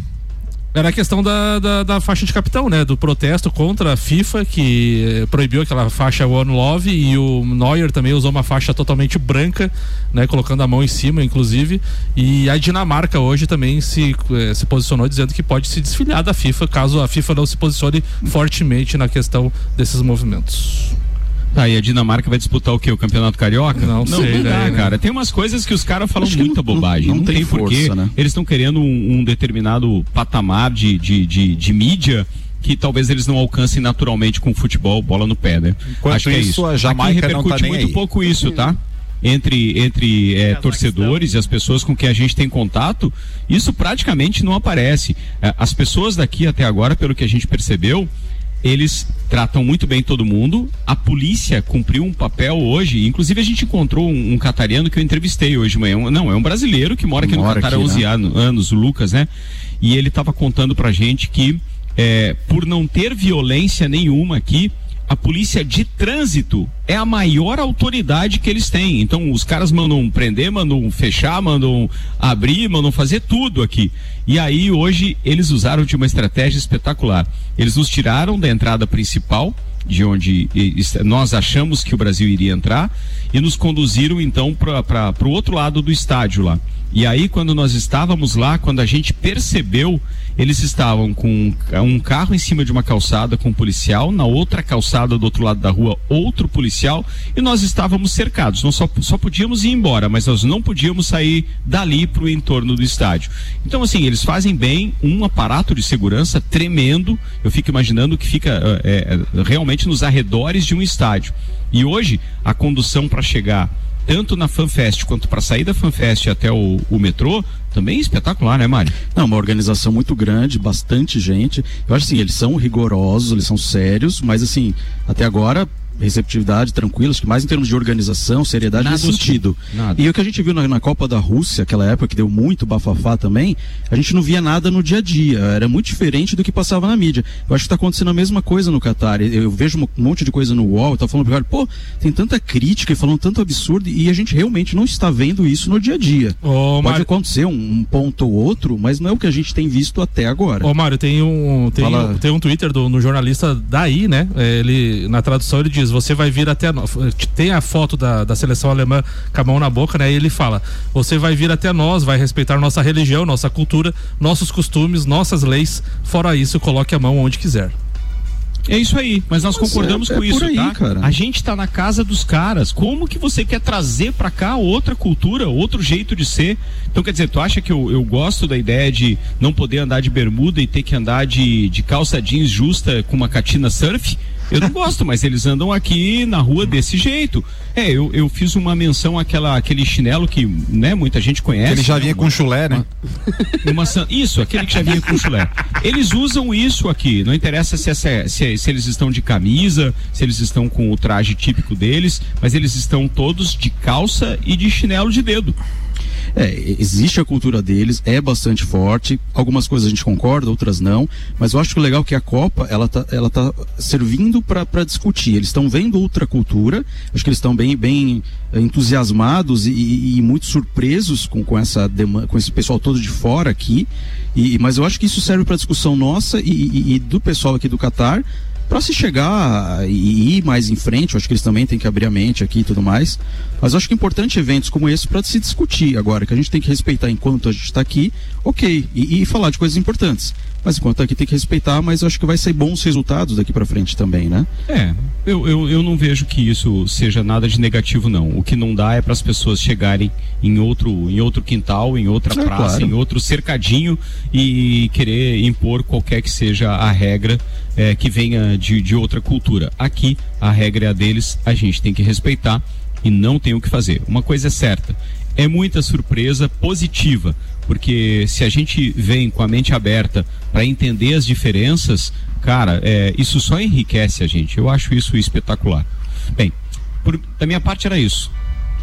Era a questão da, da, da faixa de capitão, né? Do protesto contra a FIFA, que eh, proibiu aquela faixa One Love, e o Neuer também usou uma faixa totalmente branca, né? Colocando a mão em cima, inclusive. E a Dinamarca hoje também se, eh, se posicionou dizendo que pode se desfiliar da FIFA, caso a FIFA não se posicione fortemente na questão desses movimentos. Tá, e a Dinamarca vai disputar o quê? O Campeonato Carioca? Não sei, não dá, né, né? cara. Tem umas coisas que os caras falam Acho muita não- bobagem. não- Não, não tem, tem porquê. força, né? Eles estão querendo um, um determinado patamar de, de, de, de mídia que talvez eles não alcancem naturalmente com futebol, bola no pé, né? Enquanto Acho que é isso, isso. a Jamaica Aqui não repercute tá nem muito aí. pouco isso, tá? Entre, entre eh, torcedores e as pessoas com quem a gente tem contato, isso praticamente não aparece. Eh, As pessoas daqui até agora, pelo que a gente percebeu, eles tratam muito bem todo mundo. A polícia cumpriu um papel hoje. Inclusive, a gente encontrou um, um catariano que eu entrevistei hoje de manhã. Um- não, é um brasileiro que mora aqui Mora no Catar há aqui, 11 né? ano- anos, o Lucas, né? E ele estava contando pra gente que, é, por não ter violência nenhuma aqui, a polícia de trânsito é a maior autoridade que eles têm. Então, os caras mandam prender, mandam fechar, mandam abrir, mandam fazer tudo aqui. E aí, hoje, eles usaram de uma estratégia espetacular. Eles nos tiraram da entrada principal, de onde nós achamos que o Brasil iria entrar e nos conduziram então para o outro lado do estádio lá. E aí, quando nós estávamos lá, quando a gente percebeu, eles estavam com um carro em cima de uma calçada com um policial, na outra calçada do outro lado da rua, outro policial, e nós estávamos cercados. Nós só, só podíamos ir embora, mas nós não podíamos sair dali para o entorno do estádio. Então, assim, eles fazem bem um aparato de segurança tremendo. Eu fico imaginando que fica eh, realmente nos arredores de um estádio. E hoje, a condução para chegar tanto na FanFest quanto para sair da FanFest até o, o metrô, também é espetacular, né, Mário? Não, uma organização muito grande, bastante gente. Eu acho assim, eles são rigorosos, eles são sérios, mas assim, até agora receptividade que mais em termos de organização, seriedade Nada nesse sentido. Nada. E o que a gente viu na, na Copa da Rússia, aquela época que deu muito bafafá também, a gente não via nada no dia a dia, era muito diferente do que passava na mídia. Eu acho que está acontecendo a mesma coisa no Catar. Eu, vejo um monte de coisa no UOL, tava falando pô, tem tanta crítica e falando tanto absurdo e a gente realmente não está vendo isso no dia a dia. Ô, Pode Mário- acontecer um, um ponto ou outro, mas não é o que a gente tem visto até agora. Ô, Mário, tem um, tem, Fala. tem um Twitter do no jornalista daí, né? É, Ele, na tradução, ele diz: Você vai vir até. nós. Tem a foto da, da seleção alemã com a mão na boca, né? E ele fala: Você vai vir até nós, vai respeitar nossa religião, nossa cultura, nossos costumes, nossas leis. Fora isso, coloque a mão onde quiser. É isso aí, mas nós Mas concordamos é- com é isso, por aí, tá? cara. A gente tá na casa dos caras. Como que você quer trazer pra cá outra cultura, outro jeito de ser? Então, quer dizer, tu acha que eu, eu gosto da ideia de não poder andar de bermuda e ter que andar de, de calça jeans justa com uma catina surf? Eu não gosto, mas eles andam aqui na rua desse jeito. É, eu, eu fiz uma menção àquela, àquele chinelo que, né, muita gente conhece. Ele já né, vinha uma- com chulé, né? uma san- Isso, aquele que já vinha com chulé. Eles usam isso aqui. Não interessa se, essa- se- se eles estão de camisa, se eles estão com o traje típico deles, mas eles estão todos de calça e de chinelo de dedo. É, existe a cultura deles, é bastante forte. Algumas coisas a gente concorda, outras não. Mas eu acho que o legal é que a Copa, ela tá, ela tá servindo para discutir. Eles estão vendo outra cultura. Acho que eles estão bem, bem eh, entusiasmados e, e- e muito surpresos com, com essa demanda, com esse pessoal todo de fora aqui. E, mas eu acho que isso serve para discussão nossa e, e- do pessoal aqui do Catar para se chegar e ir mais em frente, eu acho que eles também têm que abrir a mente aqui e tudo mais. Mas eu acho que é importante eventos como esse para se discutir agora, que a gente tem que respeitar enquanto a gente está aqui, ok, e, e falar de coisas importantes. Mas enquanto aqui tem que respeitar, mas acho que vai ser bons resultados daqui para frente também, né? É, eu, eu, eu não vejo que isso seja nada de negativo, não. O que não dá é para as pessoas chegarem em outro, em outro quintal, em outra É, praça, claro. em outro cercadinho e querer impor qualquer que seja a regra eh, que venha de, de outra cultura. Aqui, a regra é a deles, a gente tem que respeitar e não tem o que fazer. Uma coisa é certa, é muita surpresa positiva, porque se a gente vem com a mente aberta para entender as diferenças, cara, é, isso só enriquece a gente. Eu acho isso espetacular. Bem, por- da minha parte era isso.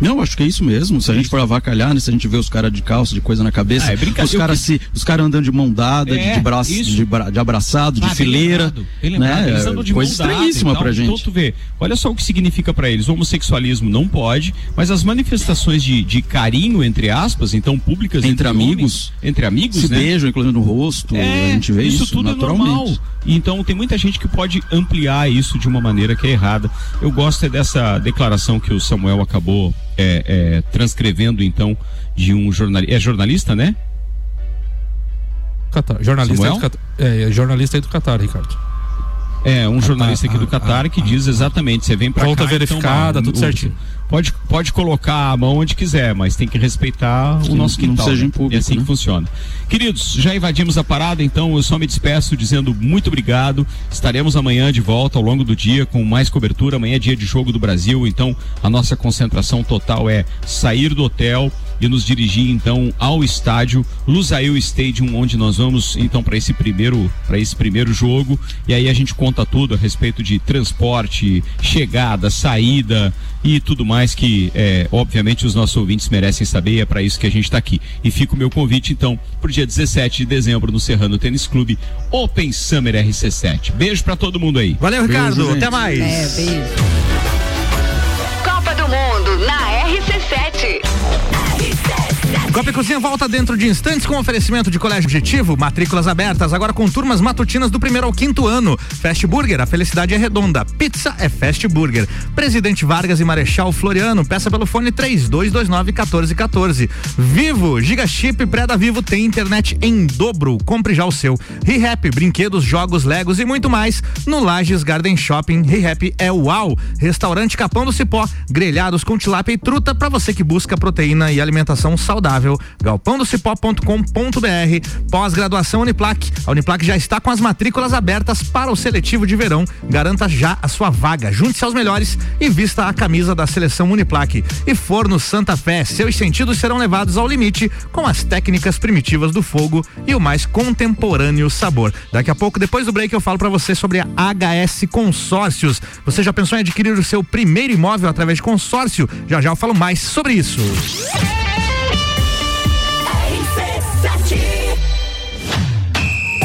Não, acho que é isso mesmo. Se a gente for avacalhar, né, se a gente vê os caras de calça, de coisa na cabeça, Ah, é os caras se, os caras andando de mão dada, É, de, braço, isso. de, bra- de abraçado, de Ah, bem fileira, lembrado, lembrado. né? Eles de coisa estranhíssima tal. pra gente. Então tu vê, olha só o que significa pra eles. O homossexualismo não pode, mas as manifestações de, de carinho, entre aspas, então públicas Entre homens, amigos. entre amigos, se né? beijam, inclusive no rosto, É, a gente vê isso, tudo é naturalmente. normal. Então tem muita gente que pode ampliar isso de uma maneira que é errada. Eu gosto é dessa declaração que o Samuel acabou é, é, transcrevendo então de um jornalista. É jornalista, né? Catar. Jornalista do Catar. É, é jornalista aí do Catar, Ricardo. É, um jornalista aqui do Catar que diz exatamente, você vem Conta cá, verificada, então, tudo o- certinho. Pode, pode colocar a mão onde quiser, mas tem que respeitar o Que nosso não quintal. seja né? em público, é assim né? que funciona. Queridos, já invadimos a parada, então eu só me despeço dizendo muito obrigado. Estaremos amanhã de volta ao longo do dia com mais cobertura. Amanhã é dia de jogo do Brasil, então a nossa concentração total é sair do hotel e nos dirigir então ao estádio Lusail Stadium, onde nós vamos então para esse primeiro para esse primeiro jogo. E aí a gente conta tudo a respeito de transporte, chegada, saída e tudo mais que é, obviamente os nossos ouvintes merecem saber. e É para isso que a gente está aqui. E fica o meu convite então pro dia 17 de dezembro no Serrano Tênis Clube Open Summer RC7. Beijo para todo mundo aí. Valeu, Ricardo. Beijo. Até mais. É, beijo. Ja Copa do Mundo na RC7. RC7. Copa e Cozinha volta dentro de instantes com oferecimento de colégio objetivo, matrículas abertas, agora com turmas matutinas do primeiro ao quinto ano. Fast Burger, a felicidade é redonda. Pizza é Fast Burger. Presidente Vargas e Marechal Floriano, peça pelo fone 3229 1414. Vivo, Giga Chip pré Vivo tem internet em dobro. Compre já o seu. ReHap, brinquedos, jogos, legos e muito mais no Lages Garden Shopping. ReHap é uau. Restaurante Capão do Cipó, grelhados com tilápia e truta para você que busca proteína e alimentação saudável. galpãodocipó.com.br. Pós-graduação Uniplac. A Uniplac já está com as matrículas abertas para o seletivo de verão. Garanta já a sua vaga. Junte-se aos melhores e vista a camisa da seleção Uniplac. E Forno Santa Fé. Seus sentidos serão levados ao limite com as técnicas primitivas do fogo e o mais contemporâneo sabor. Daqui a pouco, depois do break, eu falo para você sobre a HS Consórcios. Você já pensou em adquirir o seu primeiro imóvel através de consórcio? Já já eu falo mais sobre isso.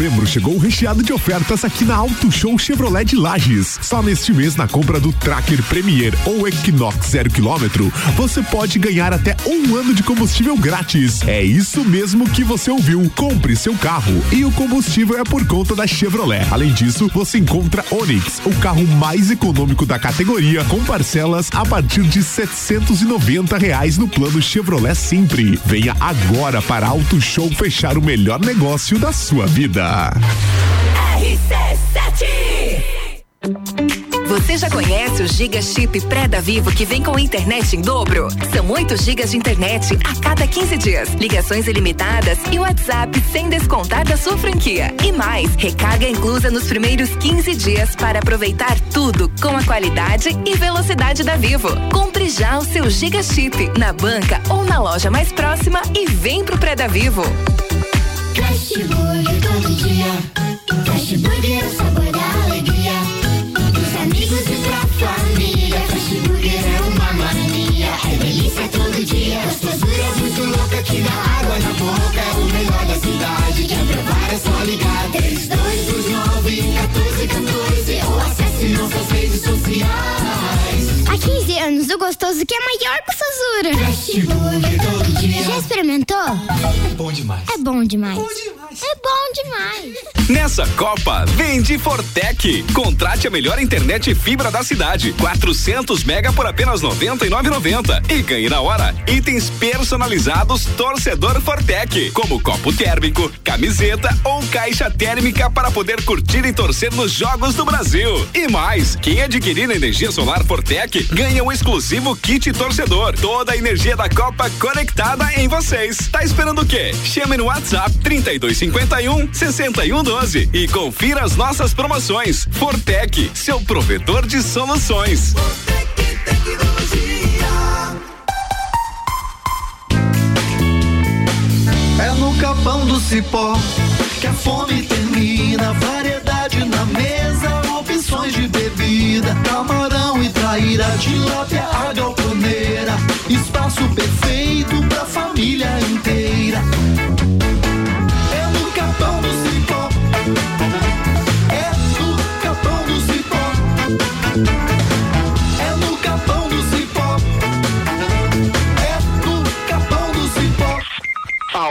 Novembro chegou recheado de ofertas aqui na Auto Show Chevrolet de Lages. Só neste mês, na compra do Tracker Premier ou Equinox 0 km, você pode ganhar até um ano de combustível grátis. É isso mesmo que você ouviu. Compre seu carro e o combustível é por conta da Chevrolet. Além disso, você encontra Onix, o carro mais econômico da categoria, com parcelas a partir de 790 reais no plano Chevrolet Sempre. Venha agora para Auto Show fechar o melhor negócio da sua vida. Você já conhece o Giga Chip pré da Vivo que vem com internet em dobro? São 8 gigas de internet a cada 15 dias, ligações ilimitadas e WhatsApp sem descontar da sua franquia. E mais, recarga inclusa nos primeiros 15 dias para aproveitar tudo com a qualidade e velocidade da Vivo. Compre já o seu Giga Chip na banca ou na loja mais próxima e vem pro pré da Vivo. Todo dia. Fast Burger é o sabor da alegria. Dos amigos e pra família. Fast Burger é uma mania. É delícia todo dia. Gostosura muito louca que dá água na boca. É o melhor da cidade. Quer provar? é só ligar 3229 1414 ou acesse nossas redes sociais. Há 15 anos, o gostoso que é maior que o Sazura. Fast Burger todo dia. Já experimentou? É bom demais. É bom demais. É bom demais. Nessa Copa, vende Fortec. Contrate a melhor internet fibra da cidade. 400 mega por apenas 99,90 e ganhe na hora itens personalizados torcedor Fortec, como copo térmico, camiseta ou caixa térmica para poder curtir e torcer nos jogos do Brasil. E mais, quem adquirir energia solar Fortec ganha um exclusivo kit torcedor. Toda a energia da Copa conectada em vocês. Tá esperando o quê? Chame no WhatsApp 3251 6112 e confira as nossas promoções. Fortec, seu provedor de soluções. É no capão do cipó que a fome termina. Variedade na mesa, opções de bebida. Camarão e traíra, tilápia, a galponeira. Espaço perfeito pra família inteira.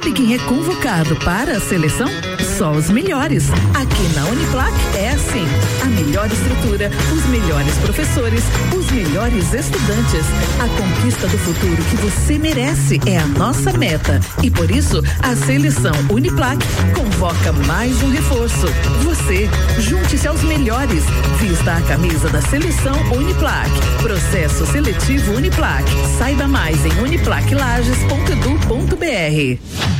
Sabe quem é convocado para a seleção? Só os melhores. Aqui na Uniplac é assim: a melhor estrutura, os melhores professores, os melhores estudantes. A conquista do futuro que você merece é a nossa meta. E por isso, a seleção Uniplac convoca mais um reforço. Você, junte-se aos melhores. Vista a camisa da seleção Uniplac. Processo seletivo Uniplac. Saiba mais em uniplaclages.edu.br.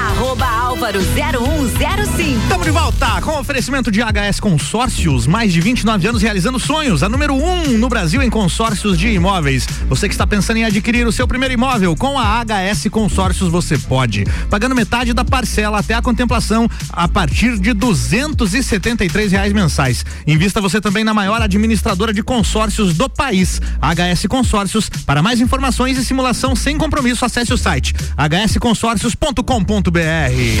Álvaro 0105. Estamos de volta com oferecimento de HS Consórcios, mais de 29 anos realizando sonhos. A número 1 um no Brasil em consórcios de imóveis. Você que está pensando em adquirir o seu primeiro imóvel com a HS Consórcios, você pode. Pagando metade da parcela até a contemplação a partir de duzentos e reais mensais. Invista você também na maior administradora de consórcios do país, HS Consórcios. Para mais informações e simulação sem compromisso, acesse o site hsconsórcios.com.br.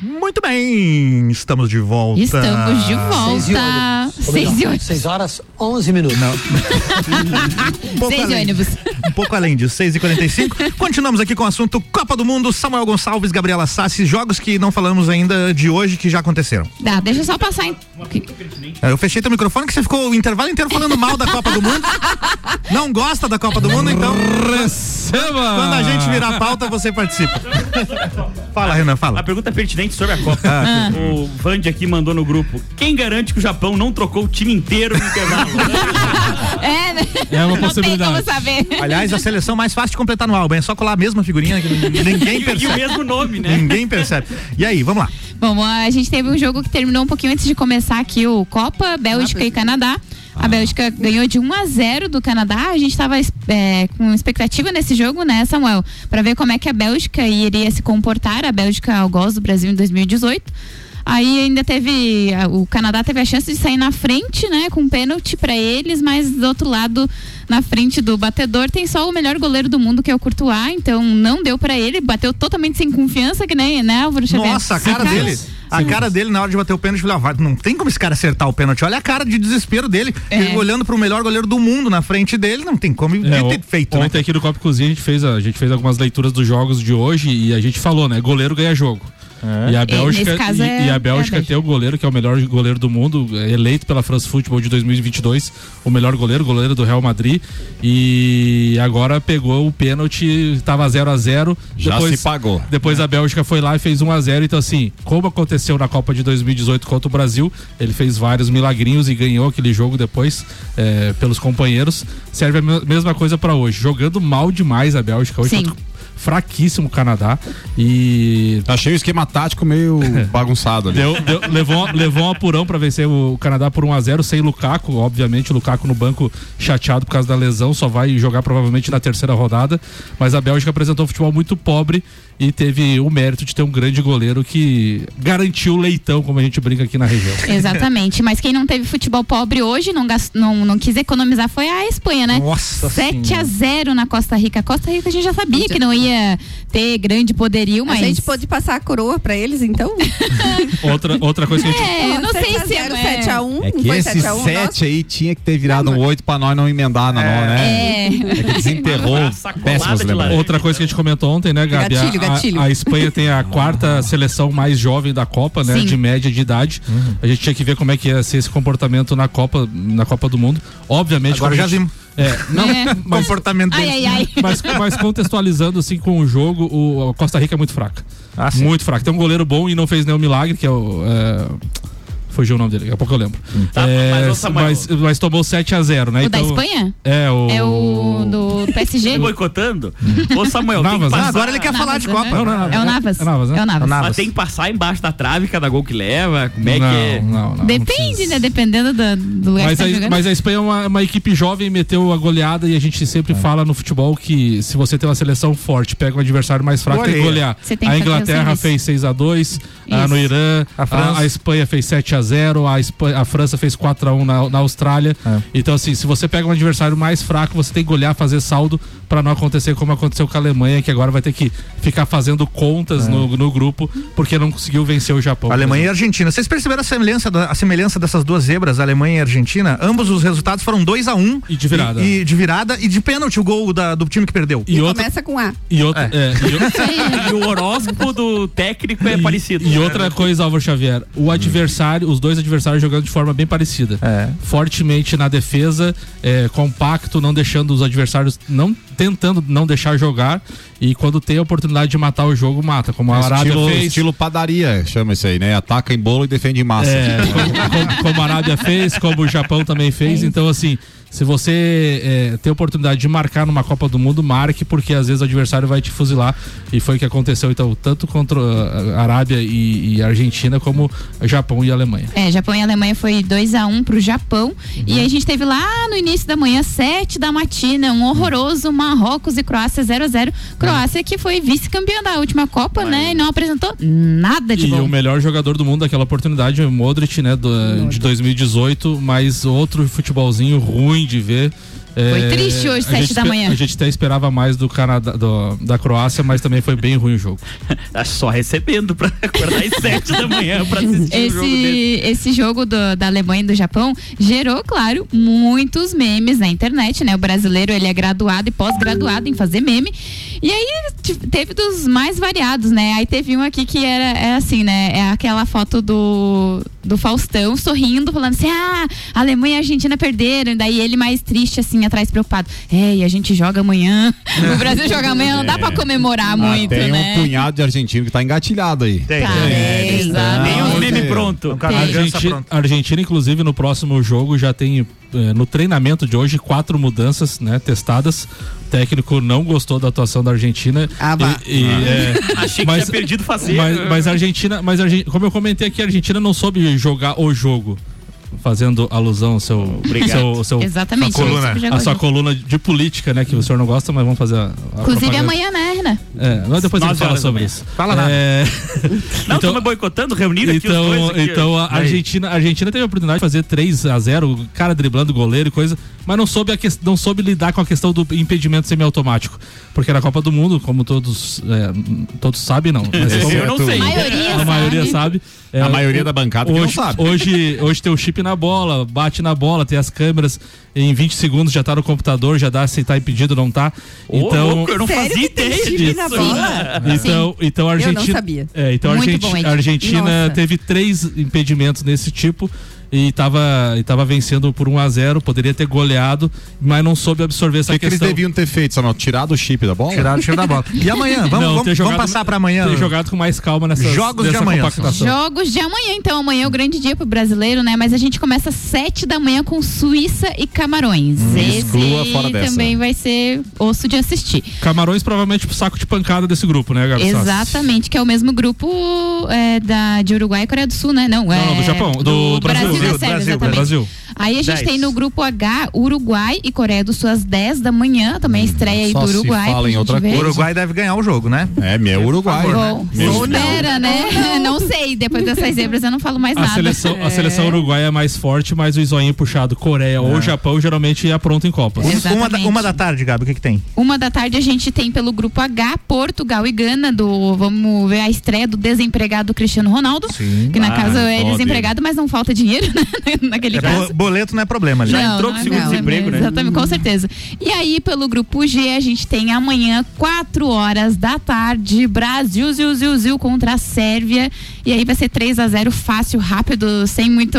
Muito bem, estamos de volta. Estamos de volta. Seis e oito. 6 horas, 11 minutos. Não. um pouco Seis além, ônibus. Um pouco além disso, 6 e 45 Continuamos aqui com o assunto Copa do Mundo, Samuel Gonçalves, Gabriela Sassi, jogos que não falamos ainda de hoje que já aconteceram. Dá, deixa eu só passar em. É, Eu fechei teu microfone que você ficou o intervalo inteiro falando mal da Copa do Mundo. Não gosta da Copa do Mundo, então. Receba! Quando a gente virar a pauta, você participa. Fala, Renan, fala. A pergunta pertinente sobre a Copa. Ah. O Vande aqui mandou no grupo. Quem garante que o Japão não trocou o time inteiro no intervalo? É, né? É uma Não tem como saber. Aliás, a seleção mais fácil de completar no álbum é só colar a mesma figurinha que ninguém E- e o percebe. mesmo nome, né? Ninguém percebe. E aí, vamos lá. Bom, a gente teve um jogo que terminou um pouquinho antes de começar aqui o Copa, Bélgica e Canadá. A Bélgica ganhou de 1 a 0 do Canadá. A gente estava com expectativa nesse jogo, né, Samuel? Para ver como é que a Bélgica iria se comportar. A Bélgica gosto do Brasil em 2018. Aí ainda teve. O Canadá teve a chance de sair na frente, né? Com pênalti pra eles, mas do outro lado, na frente do batedor, tem só o melhor goleiro do mundo, que é o Courtois. Então não deu pra ele, bateu totalmente sem confiança, que nem, né, Álvaro Xavier? Nossa, a cara dele. A cara dele na hora de bater o pênalti, eu falei, ah, não tem como esse cara acertar o pênalti. Olha a cara de desespero dele, ele olhando pro melhor goleiro do mundo na frente dele, não tem como É, ter o- feito, né? ontem aqui no Copa Cozinha a gente fez a, a gente fez algumas leituras dos jogos de hoje e a gente falou, né? Goleiro ganha jogo. E a E Bélgica, nesse caso e, é- e é a a Bélgica Bélgica. tem o goleiro que é o melhor goleiro do mundo, é eleito pela France Football de 2022, o melhor goleiro, goleiro do Real Madrid. E agora pegou o pênalti, tava 0 a 0 Já depois, se pagou. Depois a Bélgica foi lá e fez 1 a 0 Então, assim, como aconteceu na Copa de 2018 contra o Brasil, ele fez vários milagrinhos e ganhou aquele jogo depois é, pelos companheiros. Serve a me- mesma coisa pra hoje. Jogando mal demais a Bélgica hoje. Sim. Fraquíssimo o Canadá. E. Achei o esquema tático meio bagunçado ali. Deu- deu- levou, levou um apurão pra vencer o Canadá por 1x0, sem Lukaku, obviamente. O Lukaku no banco chateado por causa da lesão, só vai jogar provavelmente na terceira rodada. Mas a Bélgica apresentou um futebol muito pobre e teve o mérito de ter um grande goleiro que garantiu o leitão, como a gente brinca aqui na região. Exatamente, mas quem não teve futebol pobre hoje, não, gas- não, não quis economizar, foi a Espanha, né? Nossa 7 a Senhora. 0 na Costa Rica. Costa Rica a gente já sabia que não ia ter grande poderio, mas. A gente pôde passar a coroa pra eles, então? Outra, outra coisa que a gente. É, não sei se é. 7x1. É que esse 7 aí tinha que ter virado um 8 pra nós não emendar na nó, né? É. É que desenterrou. Péssimos lembranças. Outra coisa que a gente comentou ontem, né, Gabi? A- Gatilho, a, gatilho. A, Espanha tem a quarta seleção mais jovem da Copa, né? Sim. De média de idade. A gente tinha que ver como é que ia ser esse comportamento na Copa, na Copa do Mundo. Obviamente. Agora a já gente- vimos. É, não, É. mas, Comportamento Ai, dele. ai, ai. mas, mas contextualizando assim com o jogo, o, a Costa Rica é muito fraca. Ah, muito fraca. Tem um goleiro bom e não fez nenhum milagre, que é o. É, fugiu o nome dele, daqui a pouco eu lembro. Tá, É, mas, mas, mas tomou 7 a 0 né? O da Espanha? É o. É o do PSG? Tá boicotando? Ô, Samuel, tem que Navas, né? passar... Agora ele quer falar de Navas, Copa. né? É o Navas. É o Navas, né? É o Navas. Navas. Mas tem que passar embaixo da trave cada gol que leva? Como é que não, é? não, não, não Depende, né? Dependendo do, do lugar Mas que tá a, jogando. mas a Espanha é uma, uma equipe jovem, meteu a goleada e a gente sempre fala no futebol que se você tem uma seleção forte, pega um adversário mais fraco, tem que Goleia. golear. Você tem A que o Inglaterra fez 6 a 2 a Isso. no Irã, A a, França. a Espanha fez 7 a 0 a, a França fez 4 a 1 na, na Austrália. É. Então, assim, se você pega um adversário mais fraco, você tem que golear, fazer saldo pra não acontecer como aconteceu com a Alemanha, que agora vai ter que ficar fazendo contas no, no grupo, porque não conseguiu vencer o Japão. Alemanha e. Argentina. Vocês perceberam a semelhança, da- a semelhança dessas duas zebras, Alemanha e Argentina? Ambos os resultados foram 2 a 1 um, E de virada. E, e de virada e de pênalti o gol da- do time que perdeu. E outra, Começa com A. e outra, é, e outra- E o horóscopo do técnico é E- parecido. E outra coisa, Álvaro Xavier, o adversário, os dois adversários jogando de forma bem parecida. É. Fortemente na defesa, é, compacto, não deixando os adversários, não tentando não deixar jogar. E quando tem a oportunidade de matar o jogo, mata. Como a Arábia estilo, fez. estilo padaria, chama isso aí, né? Ataca em bolo e defende em massa. É, como, como- como a Arábia fez, como o Japão também fez. Então, assim, se você é, tem a oportunidade de marcar numa Copa do Mundo, marque, porque às vezes o adversário vai te fuzilar. E foi o que aconteceu, então, tanto contra a Arábia e, e Argentina, como Japão e Alemanha. É, Japão e Alemanha foi 2 a 1 um pro Japão. E aí a gente teve lá no início da manhã, 7 da matina, um horroroso Marrocos e Croácia 0 a 0 Croácia que foi vice-campeã da última Copa, né? E não apresentou nada de E bom. o melhor jogador do mundo daquela oportunidade, o Modric, né, do- de 2018, mas outro futebolzinho ruim de ver. Foi É, triste hoje, sete gente da manhã. A gente até esperava mais do Canadá, do- da Croácia, mas também foi bem ruim o jogo. Tá só recebendo pra acordar às sete da manhã pra assistir o jogo dele. Esse, esse jogo do- da Alemanha e do Japão gerou, claro, muitos memes na internet, né? O brasileiro, ele é graduado e pós-graduado em fazer meme. E aí te- teve dos mais variados, né? Aí teve um aqui que era é assim, né? É aquela foto do, do Faustão sorrindo, falando assim: ah, a Alemanha e a Argentina perderam. E daí ele mais triste, assim, atrás, preocupado. É, e a gente joga amanhã. O Brasil joga amanhã, não dá pra comemorar Ah, muito, tem né? um punhado de argentino que tá engatilhado aí. Tem. Tá, tem. é. Tem uns memes pronto. Um Argentina, pronto. a Argentina, inclusive, no próximo jogo já tem no treinamento de hoje quatro mudanças né, testadas. O técnico não gostou da atuação da Argentina. Ah. E- e, é, Achei que tinha perdido fazer. Mas, mas a Argentina, mas a como eu comentei aqui, a Argentina não soube jogar o jogo. fazendo alusão ao seu, Obrigado. seu, seu Exatamente, sua isso coluna, a sua coluna de política, né? Que o senhor não gosta, mas vamos fazer a, a Inclusive propaganda. amanhã, né, Renan? É, mas depois a gente Nove fala sobre isso. Fala nada. É... Não, tô me boicotando, reunindo aqui os Então, dois. aqui, então a Argentina, a Argentina teve a oportunidade de fazer 3 a 0 o cara driblando o goleiro e coisa, mas não soube, a que, não soube lidar com a questão do impedimento semiautomático. Porque na Copa do Mundo, como todos, é, todos sabem, não. Mas Eu como- não sei. A Maioria maioria sabe. É, A maioria da bancada hoje, sabe. Hoje, hoje tem o chip na bola, bate na bola, tem as câmeras, em 20 segundos já tá no computador, já dá se tá impedido ou não tá. Então, louco, eu não Sério fazia ideia chip disso. na bola? então, então a Eu não Argentina. sabia. É, então a Muito Argenti- bom, Argentina teve três impedimentos nesse tipo e estava e tava vencendo por 1 a 0 poderia ter goleado, mas não soube absorver O essa que, que eles questão. deviam ter feito, Samuel? Tirado o chip da bola? Tirar o chip da bola. E amanhã? Vamos, Não, vamos, ter vamos jogado- passar pra amanhã. Ter jogado com mais calma nessa Jogos de amanhã. Jogos de amanhã, então. Amanhã é o grande dia pro brasileiro, né? Mas a gente começa às sete da manhã com Suíça e Camarões. Hum, Esse exclua fora dessa. também vai ser osso de assistir. Camarões provavelmente pro saco de pancada desse grupo, né, Gabi? Exatamente, que é o mesmo grupo é, da, de Uruguai e Coreia do Sul, né? Não, Não, é, não, do Japão, do, Brasil, e da Sérvia, exatamente. Brasil. Aí a gente Dez. tem no grupo H Uruguai e Coreia do Sul às 10 da manhã, também a estreia aí Só do se Uruguai. fala em outra coisa. O Uruguai deve ganhar o jogo, né? É, meu Uruguai. Bom, Mesmo. espera, né? Não sei, depois dessas zebras eu não falo mais A nada. seleção, a seleção uruguaia é mais forte, mas o zoinho puxado Coreia ou Japão geralmente é pronto em Copas. Uma da, uma da tarde, Gabi, o que que tem? Uma da tarde a gente tem pelo grupo H, Portugal e Gana, do vamos ver a estreia do desempregado Cristiano Ronaldo. Que na Ah, casa é desempregado, mas não falta dinheiro, né? Naquele É, caso. bo- boleto não é problema ali. Não, não é problema, Exatamente, com certeza. E aí, pelo grupo G, a gente tem amanhã, 4 horas da tarde, Brasil, Zil, Zil, Zil contra a Sérvia. E aí vai ser 3 a 0 fácil, rápido, sem muito,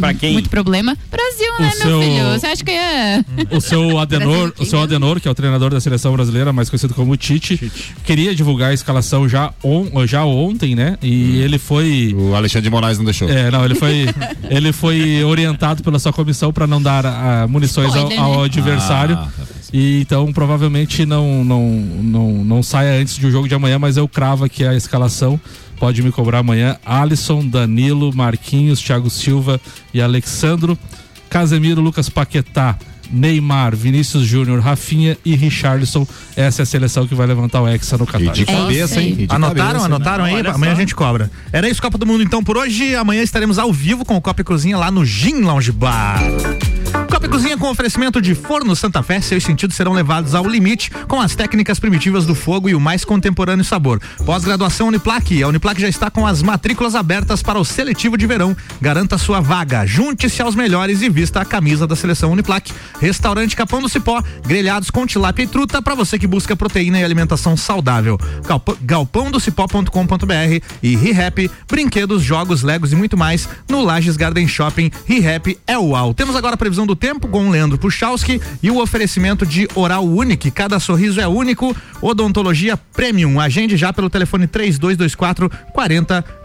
Pra quem? muito problema. Brasil, O né, seu- meu filho? Você acha que é. O seu Adenor, o seu Adenor, que é o treinador da seleção brasileira, mais conhecido como Tite, queria divulgar a escalação já, on, já ontem, né? E ele foi. O Alexandre de Moraes não deixou. É, não, ele foi, ele foi orientado pela sua comissão para não dar ah, munições ao, Spoiler, ao né? adversário. Ah, E então provavelmente não, não, não, não saia antes do jogo de amanhã, mas eu cravo aqui a escalação. Pode me cobrar amanhã. Alisson, Danilo, Marquinhos, Thiago Silva e Alexandro. Casemiro, Lucas Paquetá, Neymar, Vinícius Júnior, Rafinha e Richarlison. Essa é a seleção que vai levantar o Hexa no Qatar. de cabeça, hein? E de Anotaram, cabeça, anotaram né? aí? Olha Amanhã só. a gente cobra. Era isso, Copa do Mundo então por hoje. Amanhã estaremos ao vivo com o Copa e Cozinha lá no Gin Lounge Bar. Copa e Cozinha com oferecimento de Forno Santa Fé, seus sentidos serão levados ao limite com as técnicas primitivas do fogo e o mais contemporâneo sabor. Pós-graduação Uniplac, a Uniplac já está com as matrículas abertas para o seletivo de verão. Garanta sua vaga, junte-se aos melhores e vista a camisa da seleção Uniplac. Restaurante Capão do Cipó, grelhados com tilápia e truta para você que busca proteína e alimentação saudável. Galp- galpãodocipó.com.br e ReHap, brinquedos, jogos, legos e muito mais no Lages Garden Shopping. ReHap é o UAU. Temos agora a previsão do tempo com Leandro Puchalski e o oferecimento de Oral Unique. Cada sorriso é único. Odontologia Premium. Agende já pelo telefone 3224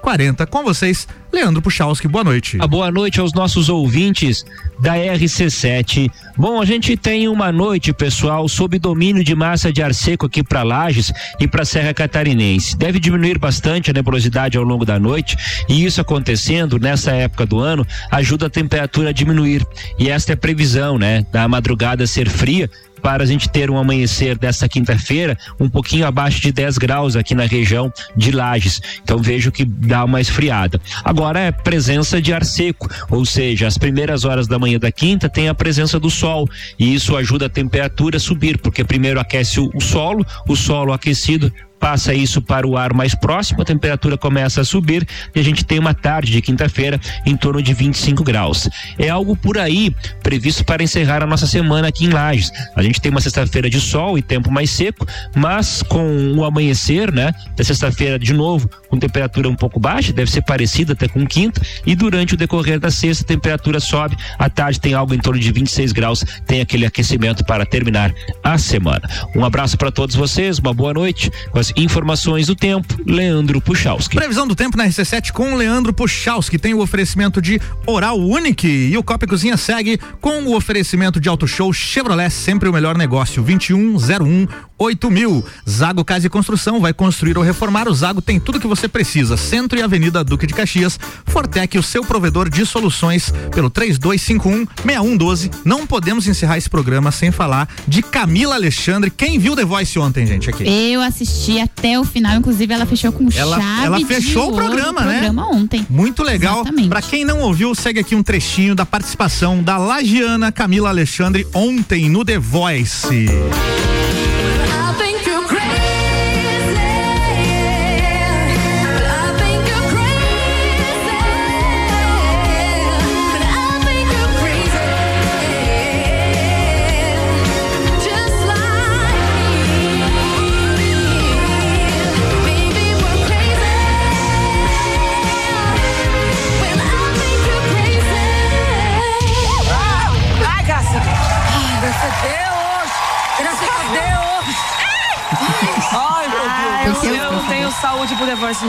4040. Com vocês, Leandro Puchalski. Boa noite. A boa noite aos nossos ouvintes da RC7. Bom, a gente tem uma noite, pessoal, sob domínio de massa de ar seco aqui para Lages e para Serra Catarinense. Deve diminuir bastante a nebulosidade ao longo da noite e isso acontecendo nessa época do ano ajuda a temperatura a diminuir. E esta é a previsão, né? Da madrugada ser fria para a gente ter um amanhecer desta quinta-feira um pouquinho abaixo de 10 graus aqui na região de Lages. Então vejo que dá uma esfriada. Agora é presença de ar seco, ou seja, as primeiras horas da manhã da quinta tem a presença do sol e isso ajuda a temperatura a subir, porque primeiro aquece o, solo, o solo aquecido passa isso para o ar mais próximo, a temperatura começa a subir e a gente tem uma tarde de quinta-feira em torno de 25 graus. É algo por aí previsto para encerrar a nossa semana aqui em Lages. A gente tem uma sexta-feira de sol e tempo mais seco, mas com o amanhecer, né, da sexta-feira de novo, com temperatura um pouco baixa, deve ser parecida até com quinta, e durante o decorrer da sexta a temperatura sobe, à tarde tem algo em torno de 26 graus, tem aquele aquecimento para terminar a semana. Um abraço para todos vocês, uma boa noite. Com Informações do tempo, Leandro Puchalski. Previsão do tempo na RC7 com Leandro Puchalski. Tem o oferecimento de Oral Unique. E o Copa Cozinha segue com o oferecimento de Auto Show Chevrolet, sempre o melhor negócio. 2101 8000. Zago Casa e Construção vai construir ou reformar. O Zago tem tudo que você precisa. Centro e Avenida Duque de Caxias. Fortec, o seu provedor de soluções, pelo 3251 6112. Não podemos encerrar esse programa sem falar de Camila Alexandre. Quem viu The Voice ontem, gente, aqui? Eu assisti até o final, inclusive ela fechou com Ela, chave ela fechou o programa, né? programa ontem. Muito legal. Pra quem não ouviu, segue aqui um trechinho da participação da Lagiana Camila Alexandre ontem no The Voice.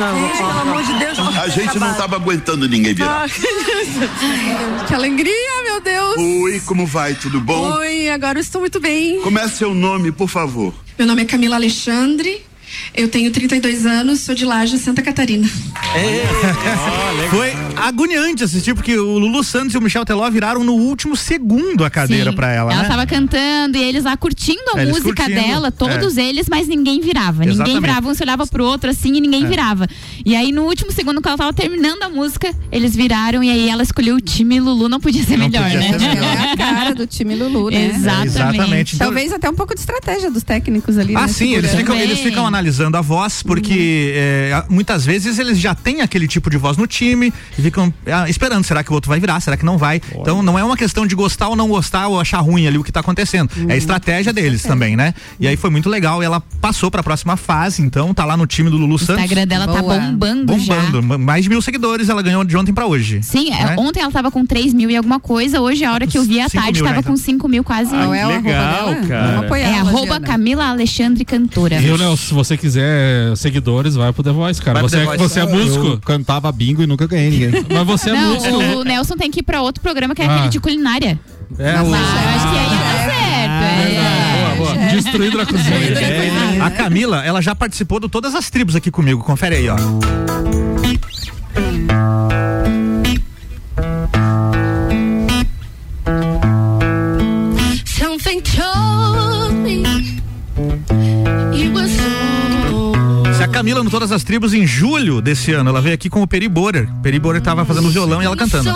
Não. Gente, pelo amor de Deus. A gente não tava aguentando ninguém virar. Que alegria, meu Deus. Oi, como vai? Tudo bom? Oi, agora eu estou muito bem. Como é seu nome, por favor? Meu nome é Camila Alexandre. Eu tenho 32 anos, sou de Laje, Santa Catarina. Foi agoniante assistir, porque o Lulu Santos e o Michel Teló viraram no último segundo a cadeira pra ela, Ela né? tava cantando e eles lá curtindo a É, eles música curtindo, dela, todos é. eles, mas ninguém virava. Ninguém Exatamente. virava, um se olhava pro outro assim e ninguém É. virava. E aí no último segundo que ela tava terminando a música, eles viraram e aí ela escolheu o time Lulu, não podia ser melhor, podia né? ser melhor. É a cara do time Lulu, né? Exatamente. exatamente. Então- Talvez até um pouco de estratégia dos técnicos ali. Ah, né, sim, eles ficam, eles ficam analisando a voz, porque é, muitas vezes eles já têm aquele tipo de voz no time e ficam ah, esperando, será que o outro vai virar, será que não vai? Então não é uma questão de gostar ou não gostar ou achar ruim ali o que tá acontecendo. É a estratégia deles também, né? E aí foi muito legal e ela passou pra próxima fase, então tá lá no time do Lulu O Santos. Instagram dela tá Boa. bombando, já. Bombando, ma- mais de mil seguidores ela ganhou de ontem pra hoje. Sim, é, né? ontem ela tava com 3 mil e alguma coisa, hoje a hora que eu vi à Cinco tarde mil já, tava então. com 5 mil quase. Ah, Qual é o arroba legal, dela? cara. Vamos apoiar é ela, arroba. Camila Alexandre Cantora. Viu, Nelson? Se você quiser seguidores, vai pro The Voice, cara. Vai pro Você, The é, Voice. você é músico. Eu cantava bingo e nunca ganhei ninguém. Mas você é não, músico. o Nelson tem que ir pra outro programa que é Ah. aquele de culinária. É, Mas o- eu acho que aí ia dar certo. é. Boa, boa. Destruindo a cozinha. A Camila, ela já participou de todas as tribos aqui comigo. Confere aí, ó. Todas as Tribos em julho desse ano, ela veio aqui com o Peri Borer. Peri Borer tava fazendo violão e ela cantando.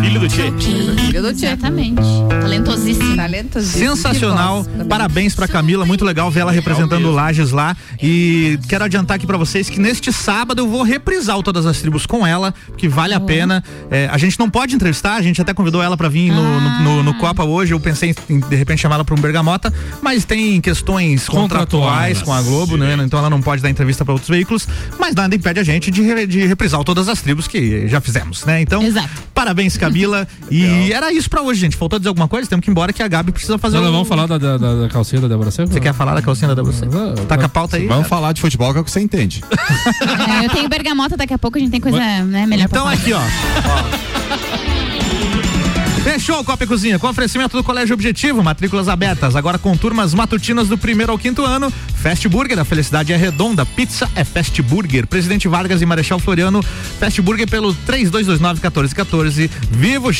Filho do Tchê. Filho do Tchê. Exatamente. Talentosíssimo. Talentosíssimo. Sensacional, parabéns pra Camila, muito legal ver ela representando o Lages lá. E quero adiantar aqui pra vocês que neste sábado eu vou reprisar o Todas as Tribos com ela, que vale a pena. É, a gente não pode entrevistar, a gente até convidou ela pra vir no, no, no- no Copa hoje. Eu pensei em de repente chamá-la pra um Bergamota, mas tem questões contratuais com a Globo, né? Então ela não pode dar entrevista pra outros veículos, mas nada impede a gente de, de reprisar o Todas as Tribos que já fizemos, né? Então, parabéns, Camila. e era isso pra hoje, gente. Faltou dizer alguma coisa? Temos que ir embora que a Gabi precisa fazer Não, o- não, vamos falar da, da, da, calcinha da Débora Seco? Você quer falar da calcinha da Débora Seco? Tá com a pauta aí? Vamos falar de futebol que é o que você entende. É, eu tenho bergamota daqui a pouco, a gente tem coisa né, melhor Então pra falar. aqui, ó. Fechou o Copa e Cozinha com oferecimento do Colégio Objetivo, matrículas abertas, agora com turmas matutinas do primeiro ao quinto ano. Fast Burger, a felicidade é redonda, pizza é Fast Burger. Presidente Vargas e Marechal Floriano, Fast Burger pelo 3229-1414. Vivo,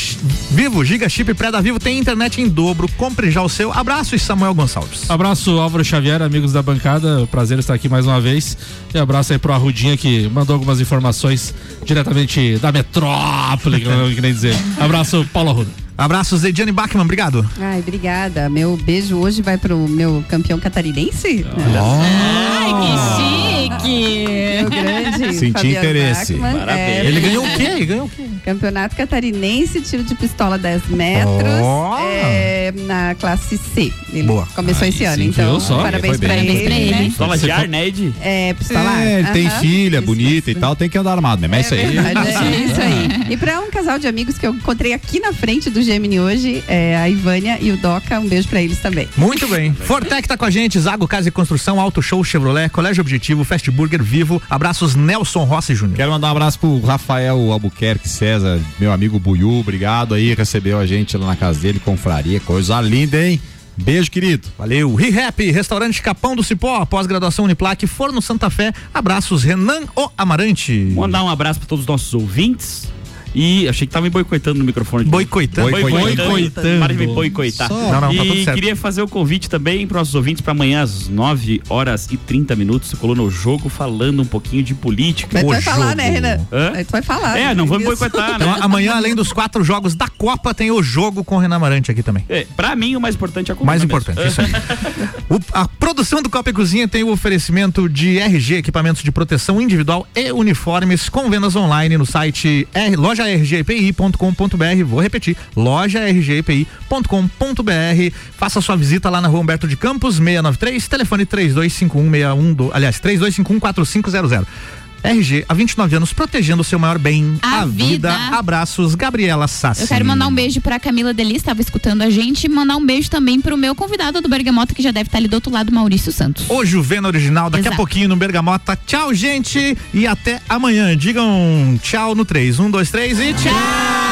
Vivo, Giga Chip Pré Vivo tem internet em dobro, compre já o seu. Abraço e Samuel Gonçalves. Abraço Álvaro Xavier, amigos da bancada. Prazer estar aqui mais uma vez. E abraço aí pro Arrudinha que mandou algumas informações diretamente da metrópole, que queria dizer. Abraço, Paulo Arruda. Abraços, Ediane Bachmann, obrigado. Ai, obrigada. Meu beijo hoje vai pro meu campeão catarinense. Ai, que chique. Meu grande. Senti Fabiano interesse. Bachmann. Parabéns. É, Ele ganhou o quê? Ele ganhou o quê? Campeonato Catarinense, tiro de pistola 10 metros, Ó. é, na classe C. Ele Boa. começou esse ano, sim, então viu só? parabéns pra bem. ele. Ele. né? Pistola de ar, né, Ed? É, pistola. É, ele tem aham. filha Isso, bonita isso. e tal, tem que andar armado, né? Mas isso É aí. verdade, é isso aí. E pra um casal de amigos que eu encontrei aqui na frente do Gemini hoje, é a Ivânia e o Doca, um beijo pra eles também. Muito bem. Fortec tá com a gente, Zago Casa e Construção, Auto Show Chevrolet, Colégio Objetivo, Fast Burger, Vivo. Abraços Nelson Rossi Júnior. Quero mandar um abraço pro Rafael Albuquerque César, meu amigo Buiu, obrigado aí, recebeu a gente lá na casa dele, confraria, coisa linda, hein? Beijo, querido. Valeu. ReHap, Restaurante Capão do Cipó, pós-graduação Uniplac, Forno Santa Fé. Abraços, Renan O Amarante. Mandar um abraço para todos os nossos ouvintes. E achei que tava me boicotando no microfone. Boicotando. Boicotando. Para de me boicotar. Só. Não, não, e tá tudo certo. queria fazer o convite também para nossos ouvintes para amanhã às 9 horas e 30 minutos. Você colou no jogo falando um pouquinho de política. Mas tu O vai falar, jogo. né, Renan? Hã? Tu vai falar. É, não vamos boicotar, Então, né? amanhã, além dos quatro jogos da Copa, tem o jogo com o Renan Amarante aqui também. É, pra mim, o mais importante é a coluna Mais mesmo. importante, isso aí. O- a produção do Copa e Cozinha tem o oferecimento de RG, equipamentos de proteção individual e uniformes com vendas online no site R, lojargpi.com.br. Vou repetir, lojargpi.com.br. Faça sua visita lá na rua Humberto de Campos, 693, telefone 325161, do- aliás, 32514500. RG, há 29 anos, protegendo o seu maior bem, A a, vida. vida. Abraços, Gabriela Sassi. Eu quero mandar um beijo pra Camila Delis, estava escutando a gente, e mandar um beijo também pro meu convidado do Bergamota, que já deve estar ali do outro lado, Maurício Santos. O Juvena Original, daqui Exato. a pouquinho no Bergamota. Tchau, gente, e até amanhã. Digam tchau no 3. 1, 2, 3 e tchau!